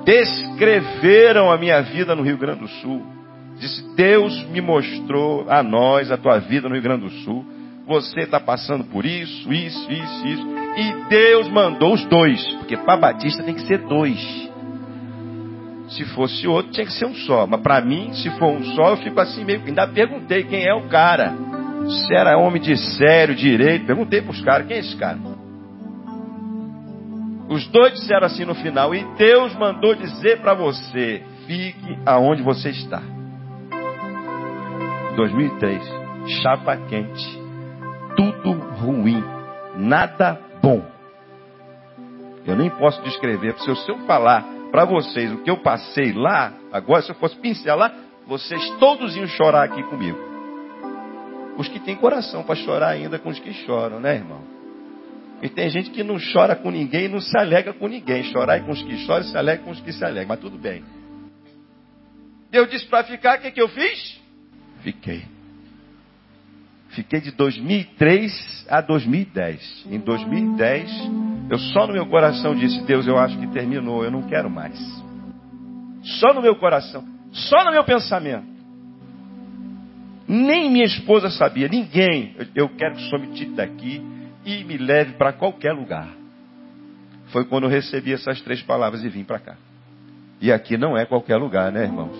descreveram a minha vida no Rio Grande do Sul. Disse: Deus me mostrou a nós a tua vida no Rio Grande do Sul. Você está passando por isso, isso, isso, isso. E Deus mandou os dois, porque para Batista tem que ser dois. Se fosse outro, tinha que ser um só. Mas para mim, se for um só, eu fico assim meio. Ainda perguntei quem é o cara. Se era homem de sério, direito. Perguntei para os caras: quem é esse cara? Os dois disseram assim no final: E Deus mandou dizer para você: fique aonde você está. 2003, chapa quente, tudo ruim, nada bom. Eu nem posso descrever, porque se eu falar para vocês o que eu passei lá, agora se eu fosse pincelar, vocês todos iam chorar aqui comigo. Os que têm coração para chorar ainda com os que choram, né, irmão? E tem gente que não chora com ninguém e não se alega com ninguém. Chorar com os que choram se alega com os que se alegam. Mas tudo bem. Deus disse para ficar, o que, que eu fiz? Fiquei. Fiquei de 2003 a 2010. Em 2010, eu só no meu coração disse: Deus, eu acho que terminou, eu não quero mais. Só no meu coração, só no meu pensamento. Nem minha esposa sabia, ninguém. Eu quero que o me tire daqui e me leve para qualquer lugar. Foi quando eu recebi essas três palavras e vim para cá. E aqui não é qualquer lugar, né, irmãos?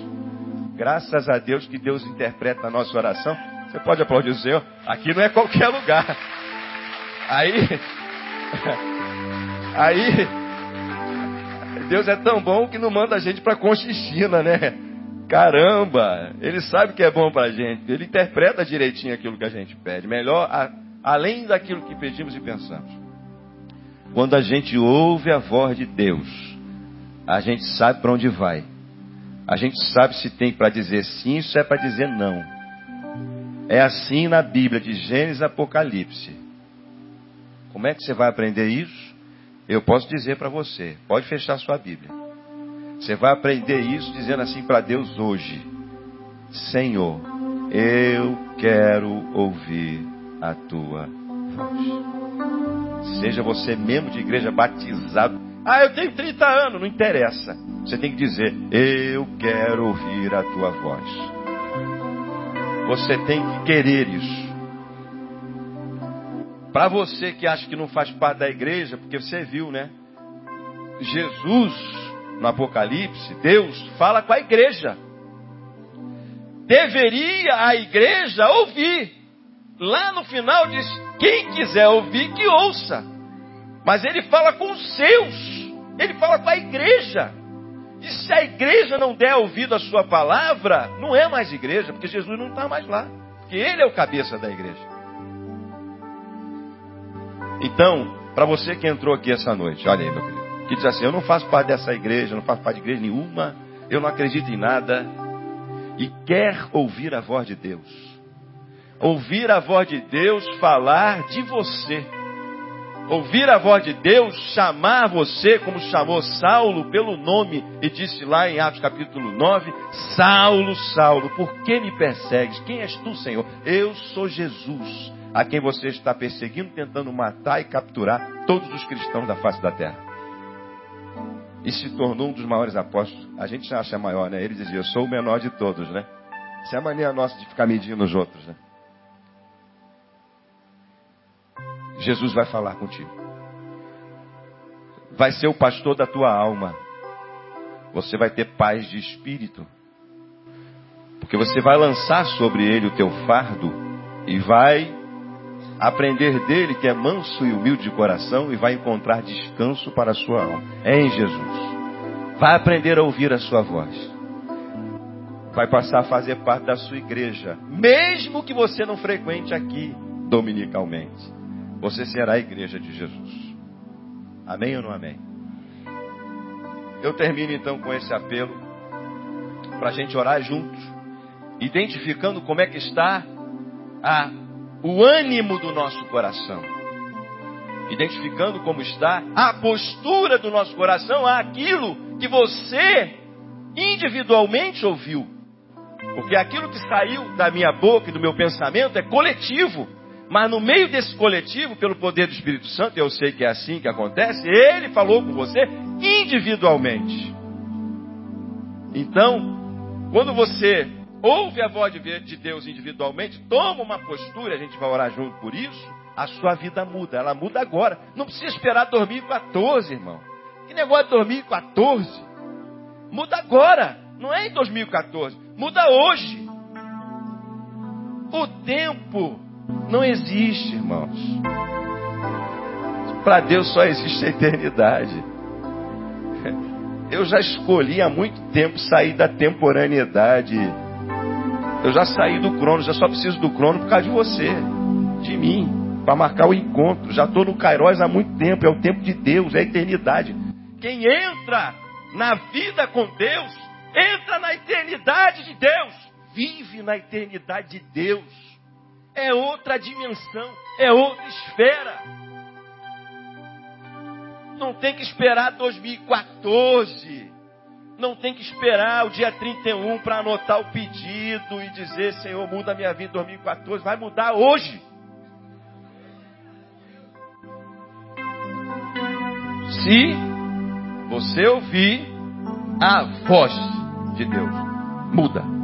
Graças a Deus que Deus interpreta a nossa oração. Você pode aplaudir o Senhor? Aqui não é qualquer lugar. Aí, <laughs> aí, Deus é tão bom que não manda a gente para Conchichina, né? Caramba, Ele sabe que é bom para a gente. Ele interpreta direitinho aquilo que a gente pede. Melhor, a, além daquilo que pedimos e pensamos. Quando a gente ouve a voz de Deus, a gente sabe para onde vai. A gente sabe se tem para dizer sim, isso é para dizer não. É assim na Bíblia, de Gênesis Apocalipse. Como é que você vai aprender isso? Eu posso dizer para você, pode fechar sua Bíblia. Você vai aprender isso dizendo assim para Deus hoje: Senhor, eu quero ouvir a tua voz. Seja você membro de igreja batizado. Ah, eu tenho 30 anos, não interessa. Você tem que dizer: Eu quero ouvir a tua voz. Você tem que querer isso. Para você que acha que não faz parte da igreja, porque você viu, né? Jesus, no Apocalipse, Deus fala com a igreja. Deveria a igreja ouvir. Lá no final diz: quem quiser ouvir, que ouça. Mas ele fala com os seus. Ele fala com a igreja. E se a igreja não der ouvido à sua palavra, não é mais igreja, porque Jesus não está mais lá. Porque ele é o cabeça da igreja. Então, para você que entrou aqui essa noite, olha aí, meu querido, que diz assim: eu não faço parte dessa igreja, não faço parte de igreja nenhuma, eu não acredito em nada, e quer ouvir a voz de Deus. Ouvir a voz de Deus falar de você ouvir a voz de Deus, chamar você, como chamou Saulo pelo nome, e disse lá em Atos capítulo 9: Saulo, Saulo, por que me persegues? Quem és tu, Senhor? Eu sou Jesus, a quem você está perseguindo, tentando matar e capturar todos os cristãos da face da terra. E se tornou um dos maiores apóstolos. A gente acha maior, né? Ele dizia: Eu sou o menor de todos, né? Essa é a maneira nossa de ficar medindo os outros, né? Jesus vai falar contigo. Vai ser o pastor da tua alma. Você vai ter paz de espírito. Porque você vai lançar sobre ele o teu fardo e vai aprender dele que é manso e humilde de coração e vai encontrar descanso para a sua alma. É em Jesus. Vai aprender a ouvir a sua voz. Vai passar a fazer parte da sua igreja, mesmo que você não frequente aqui dominicalmente você será a igreja de Jesus. Amém ou não amém? Eu termino então com esse apelo para a gente orar juntos, identificando como é que está a, o ânimo do nosso coração, identificando como está a postura do nosso coração àquilo que você individualmente ouviu. Porque aquilo que saiu da minha boca e do meu pensamento é coletivo. Mas no meio desse coletivo, pelo poder do Espírito Santo, eu sei que é assim que acontece, ele falou com você individualmente. Então, quando você ouve a voz de Deus individualmente, toma uma postura, a gente vai orar junto por isso, a sua vida muda, ela muda agora. Não precisa esperar 2014, irmão. Que negócio de 2014? Muda agora, não é em 2014, muda hoje. O tempo não existe, irmãos. Para Deus só existe a eternidade. Eu já escolhi há muito tempo sair da temporaneidade. Eu já saí do crono, já só preciso do crono por causa de você, de mim, para marcar o encontro. Já estou no Kairos há muito tempo, é o tempo de Deus, é a eternidade. Quem entra na vida com Deus, entra na eternidade de Deus, vive na eternidade de Deus é outra dimensão, é outra esfera. Não tem que esperar 2014. Não tem que esperar o dia 31 para anotar o pedido e dizer, Senhor, muda a minha vida em 2014. Vai mudar hoje. Se você ouvir a voz de Deus, muda.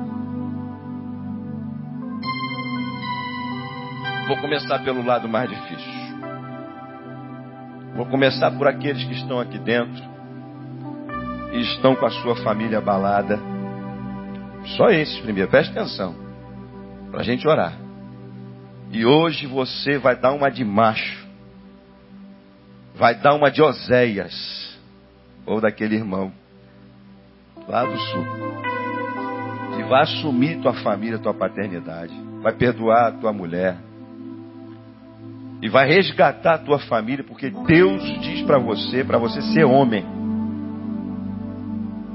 Vou começar pelo lado mais difícil. Vou começar por aqueles que estão aqui dentro e estão com a sua família abalada. Só esses primeiro, preste atenção, para a gente orar. E hoje você vai dar uma de macho, vai dar uma de Oséias, ou daquele irmão lá do sul, que vai assumir tua família, tua paternidade, vai perdoar a tua mulher, e vai resgatar a tua família, porque Deus diz para você, para você ser homem.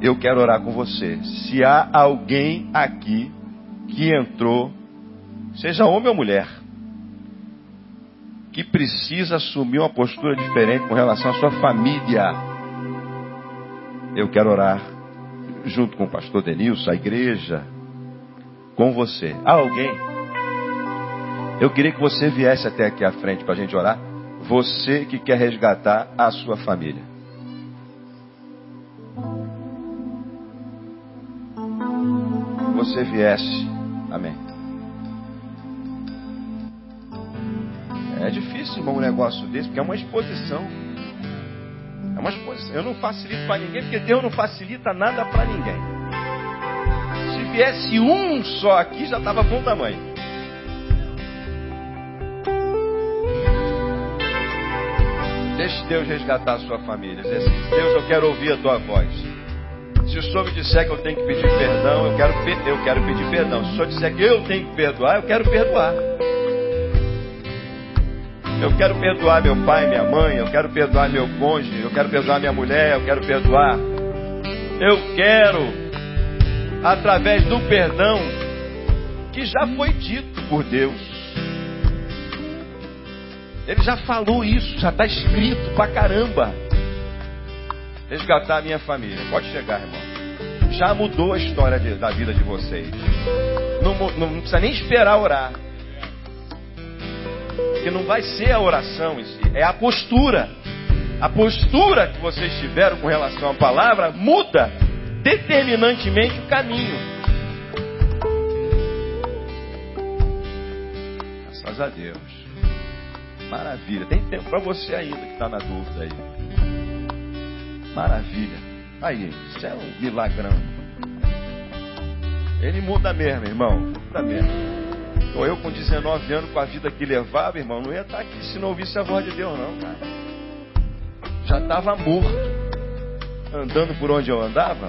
Eu quero orar com você. Se há alguém aqui que entrou, seja homem ou mulher, que precisa assumir uma postura diferente com relação à sua família, eu quero orar junto com o pastor Denilson, a igreja, com você. Há alguém? Eu queria que você viesse até aqui à frente para a gente orar. Você que quer resgatar a sua família. Você viesse. Amém. É difícil, irmão, um negócio desse, porque é uma exposição. É uma exposição. Eu não facilito para ninguém, porque Deus não facilita nada para ninguém. Se viesse um só aqui, já estava bom tamanho. Deixe Deus resgatar a sua família. Diz assim, Deus, eu quero ouvir a tua voz. Se o Senhor me disser que eu tenho que pedir perdão, eu quero, eu quero pedir perdão. Se o Senhor disser que eu tenho que perdoar, eu quero perdoar. Eu quero perdoar meu pai, minha mãe, eu quero perdoar meu cônjuge, eu quero perdoar minha mulher, eu quero perdoar. Eu quero, através do perdão que já foi dito por Deus, ele já falou isso, já está escrito pra caramba. Resgatar a minha família. Pode chegar, irmão. Já mudou a história de, da vida de vocês. Não, não, não, precisa nem esperar orar. Porque não vai ser a oração em si, é a postura. A postura que vocês tiveram com relação à palavra muda determinantemente o caminho. Graças a Deus. Maravilha. Tem tempo para você ainda que está na dúvida aí. Maravilha. Aí, isso é um milagrão. Ele muda mesmo, irmão. Muda mesmo. Ou eu com 19 anos, com a vida que levava, irmão, não ia estar tá aqui se não ouvisse a voz de Deus, não, cara. Já estava morto. Andando por onde eu andava.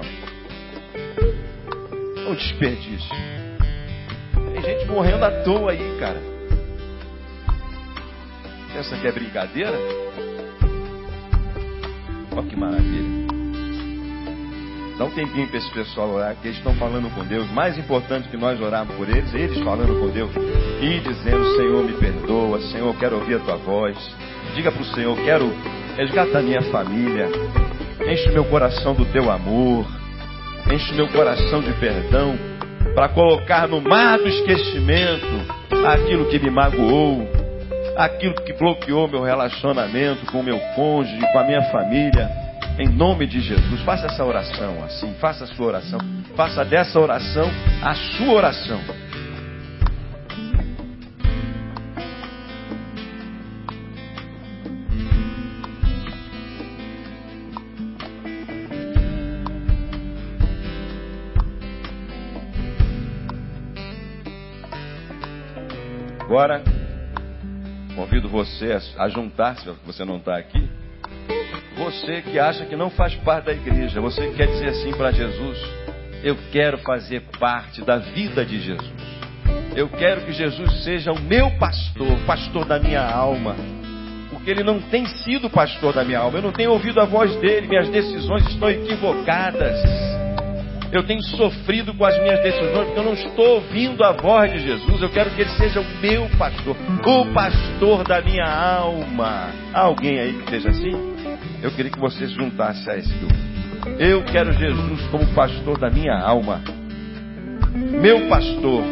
Um desperdício. Tem gente morrendo à toa aí, cara. Pensa que é brincadeira? Olha que maravilha. Dá um tempinho para esse pessoal orar, que eles estão falando com Deus. Mais importante que nós orarmos por eles, eles falando com Deus e dizendo: Senhor, me perdoa, Senhor, quero ouvir a tua voz. Diga para o Senhor: quero resgatar minha família. Enche meu coração do teu amor. Enche meu coração de perdão. Para colocar no mar do esquecimento aquilo que me magoou aquilo que bloqueou meu relacionamento com meu cônjuge, com a minha família. Em nome de Jesus, faça essa oração assim, faça a sua oração, faça dessa oração a sua oração. Agora, Convido você a juntar-se, você não está aqui. Você que acha que não faz parte da igreja, você que quer dizer assim para Jesus: Eu quero fazer parte da vida de Jesus. Eu quero que Jesus seja o meu pastor, pastor da minha alma. Porque ele não tem sido pastor da minha alma. Eu não tenho ouvido a voz dele, minhas decisões estão equivocadas. Eu tenho sofrido com as minhas decisões porque eu não estou ouvindo a voz de Jesus. Eu quero que Ele seja o meu pastor, o pastor da minha alma. Há alguém aí que esteja assim? Eu queria que você se juntasse a esse grupo. Eu quero Jesus como pastor da minha alma. Meu pastor.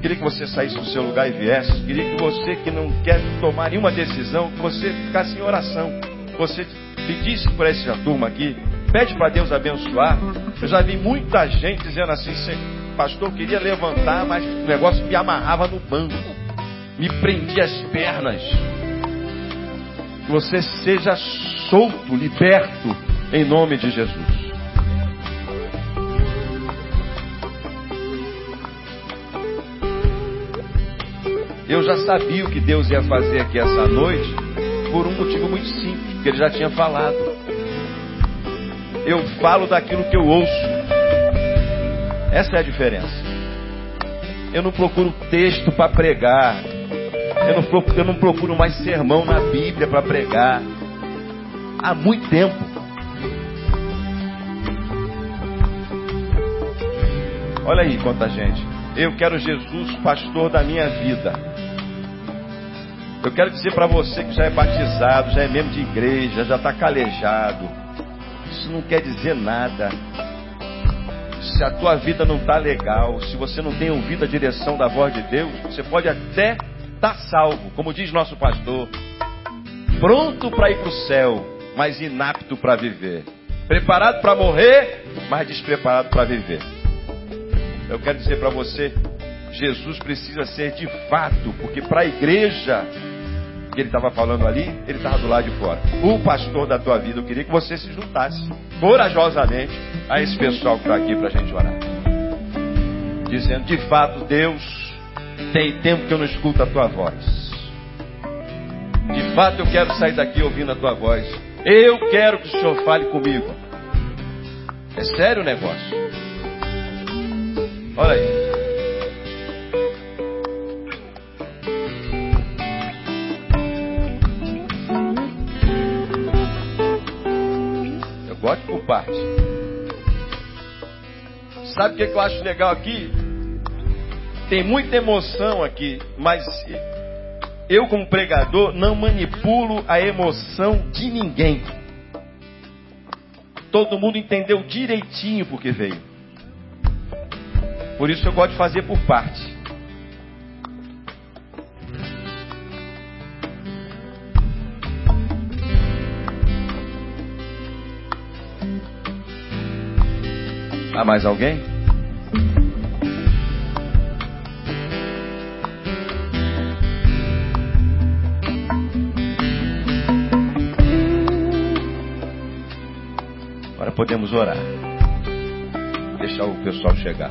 Queria que você saísse do seu lugar e viesse. Queria que você que não quer tomar nenhuma decisão, que você ficasse em oração. Você pedisse por essa turma aqui, Pede para Deus abençoar. Eu já vi muita gente dizendo assim, pastor, eu queria levantar, mas o negócio me amarrava no banco. me prendia as pernas. Que você seja solto, liberto, em nome de Jesus. Eu já sabia o que Deus ia fazer aqui essa noite por um motivo muito simples, porque ele já tinha falado. Eu falo daquilo que eu ouço. Essa é a diferença. Eu não procuro texto para pregar. Eu não, procuro, eu não procuro mais sermão na Bíblia para pregar. Há muito tempo. Olha aí quanta gente. Eu quero Jesus, pastor da minha vida. Eu quero dizer para você que já é batizado, já é membro de igreja, já está calejado. Isso não quer dizer nada. Se a tua vida não está legal, se você não tem ouvido a direção da voz de Deus, você pode até estar tá salvo, como diz nosso pastor, pronto para ir para o céu, mas inapto para viver, preparado para morrer, mas despreparado para viver. Eu quero dizer para você, Jesus precisa ser de fato, porque para a igreja que ele estava falando ali, ele estava do lado de fora. O pastor da tua vida, eu queria que você se juntasse corajosamente a esse pessoal que está aqui para a gente orar. Dizendo, de fato, Deus, tem tempo que eu não escuto a tua voz. De fato, eu quero sair daqui ouvindo a tua voz. Eu quero que o Senhor fale comigo. É sério o negócio. Olha aí. Bote por parte. Sabe o que eu acho legal aqui? Tem muita emoção aqui, mas eu, como pregador, não manipulo a emoção de ninguém. Todo mundo entendeu direitinho porque veio. Por isso eu gosto de fazer por parte. Há mais alguém? Agora podemos orar. Deixar o pessoal chegar.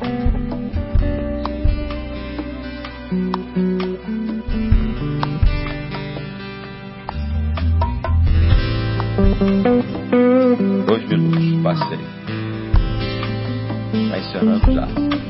Dois minutos, passei encerrando já.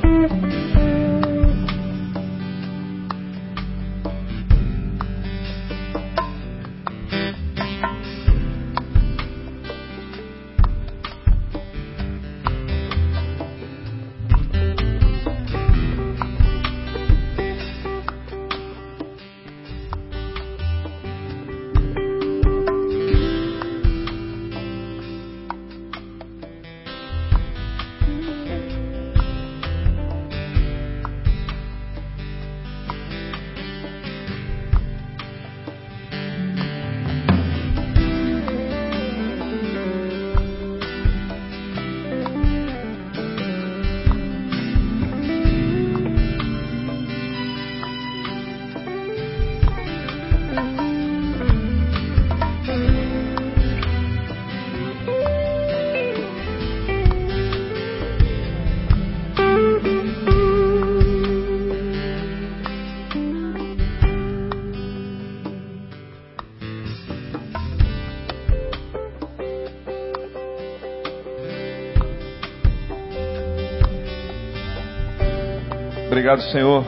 Obrigado, Senhor,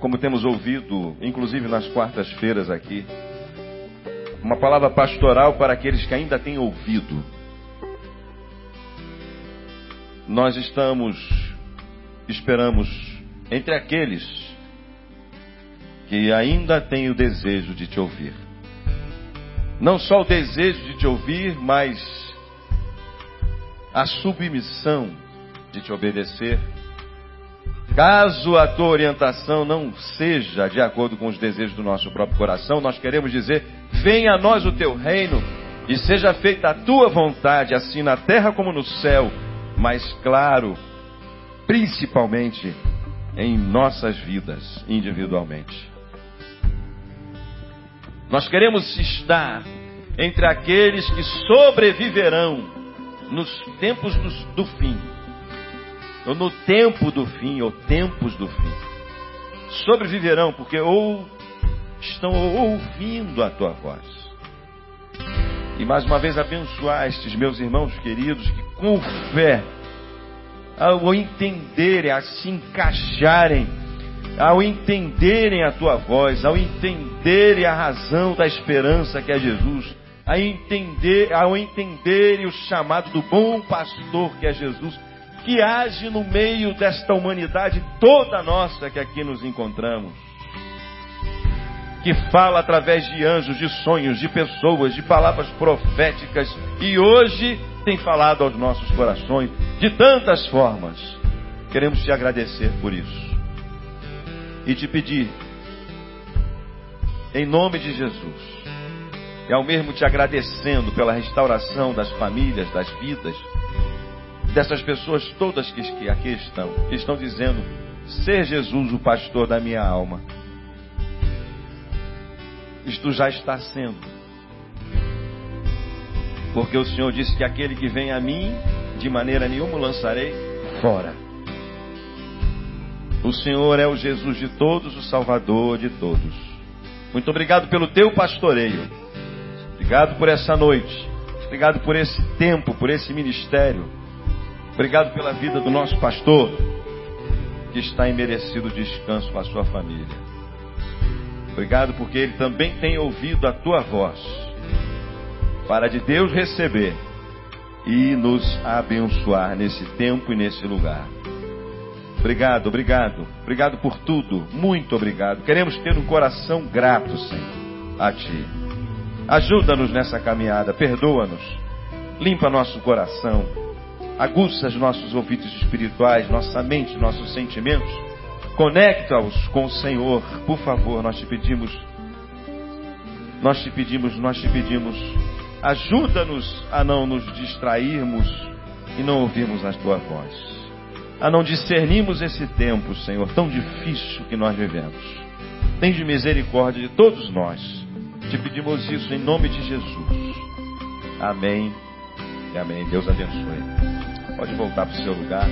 como temos ouvido, inclusive nas quartas-feiras aqui, uma palavra pastoral para aqueles que ainda têm ouvido. Nós estamos, esperamos, entre aqueles que ainda têm o desejo de te ouvir. Não só o desejo de te ouvir, mas a submissão de te obedecer Caso a tua orientação não seja de acordo com os desejos do nosso próprio coração, nós queremos dizer: venha a nós o teu reino e seja feita a tua vontade, assim na terra como no céu, mas claro, principalmente em nossas vidas individualmente. Nós queremos estar entre aqueles que sobreviverão nos tempos do, do fim, ou no tempo do fim, ou tempos do fim. Sobreviverão porque ou estão ouvindo a tua voz. E mais uma vez abençoar estes meus irmãos queridos que com fé, ao entenderem, a se encaixarem, ao entenderem a tua voz, ao entenderem a razão da esperança que é Jesus, a entender, ao entenderem o chamado do bom pastor que é Jesus, que age no meio desta humanidade toda nossa que aqui nos encontramos. Que fala através de anjos, de sonhos, de pessoas, de palavras proféticas e hoje tem falado aos nossos corações de tantas formas. Queremos te agradecer por isso e te pedir, em nome de Jesus, e ao mesmo te agradecendo pela restauração das famílias, das vidas, dessas pessoas todas que, aqui estão, que estão dizendo: Ser Jesus o pastor da minha alma. Isto já está sendo. Porque o Senhor disse que aquele que vem a mim, de maneira nenhuma lançarei fora. O Senhor é o Jesus de todos, o Salvador de todos. Muito obrigado pelo teu pastoreio. Obrigado por essa noite. Obrigado por esse tempo, por esse ministério. Obrigado pela vida do nosso pastor, que está em merecido descanso com a sua família. Obrigado porque ele também tem ouvido a tua voz, para de Deus receber e nos abençoar nesse tempo e nesse lugar. Obrigado, obrigado, obrigado por tudo, muito obrigado. Queremos ter um coração grato, Senhor, a Ti. Ajuda-nos nessa caminhada, perdoa-nos, limpa nosso coração, aguça os nossos ouvidos espirituais, nossa mente, nossos sentimentos, conecta-os com o Senhor, por favor, nós te pedimos, nós te pedimos, nós te pedimos, ajuda-nos a não nos distrairmos e não ouvirmos a tua voz a não discernirmos esse tempo, Senhor, tão difícil que nós vivemos. Tem de misericórdia de todos nós. Te pedimos isso em nome de Jesus. Amém amém. Deus abençoe. Pode voltar para o seu lugar.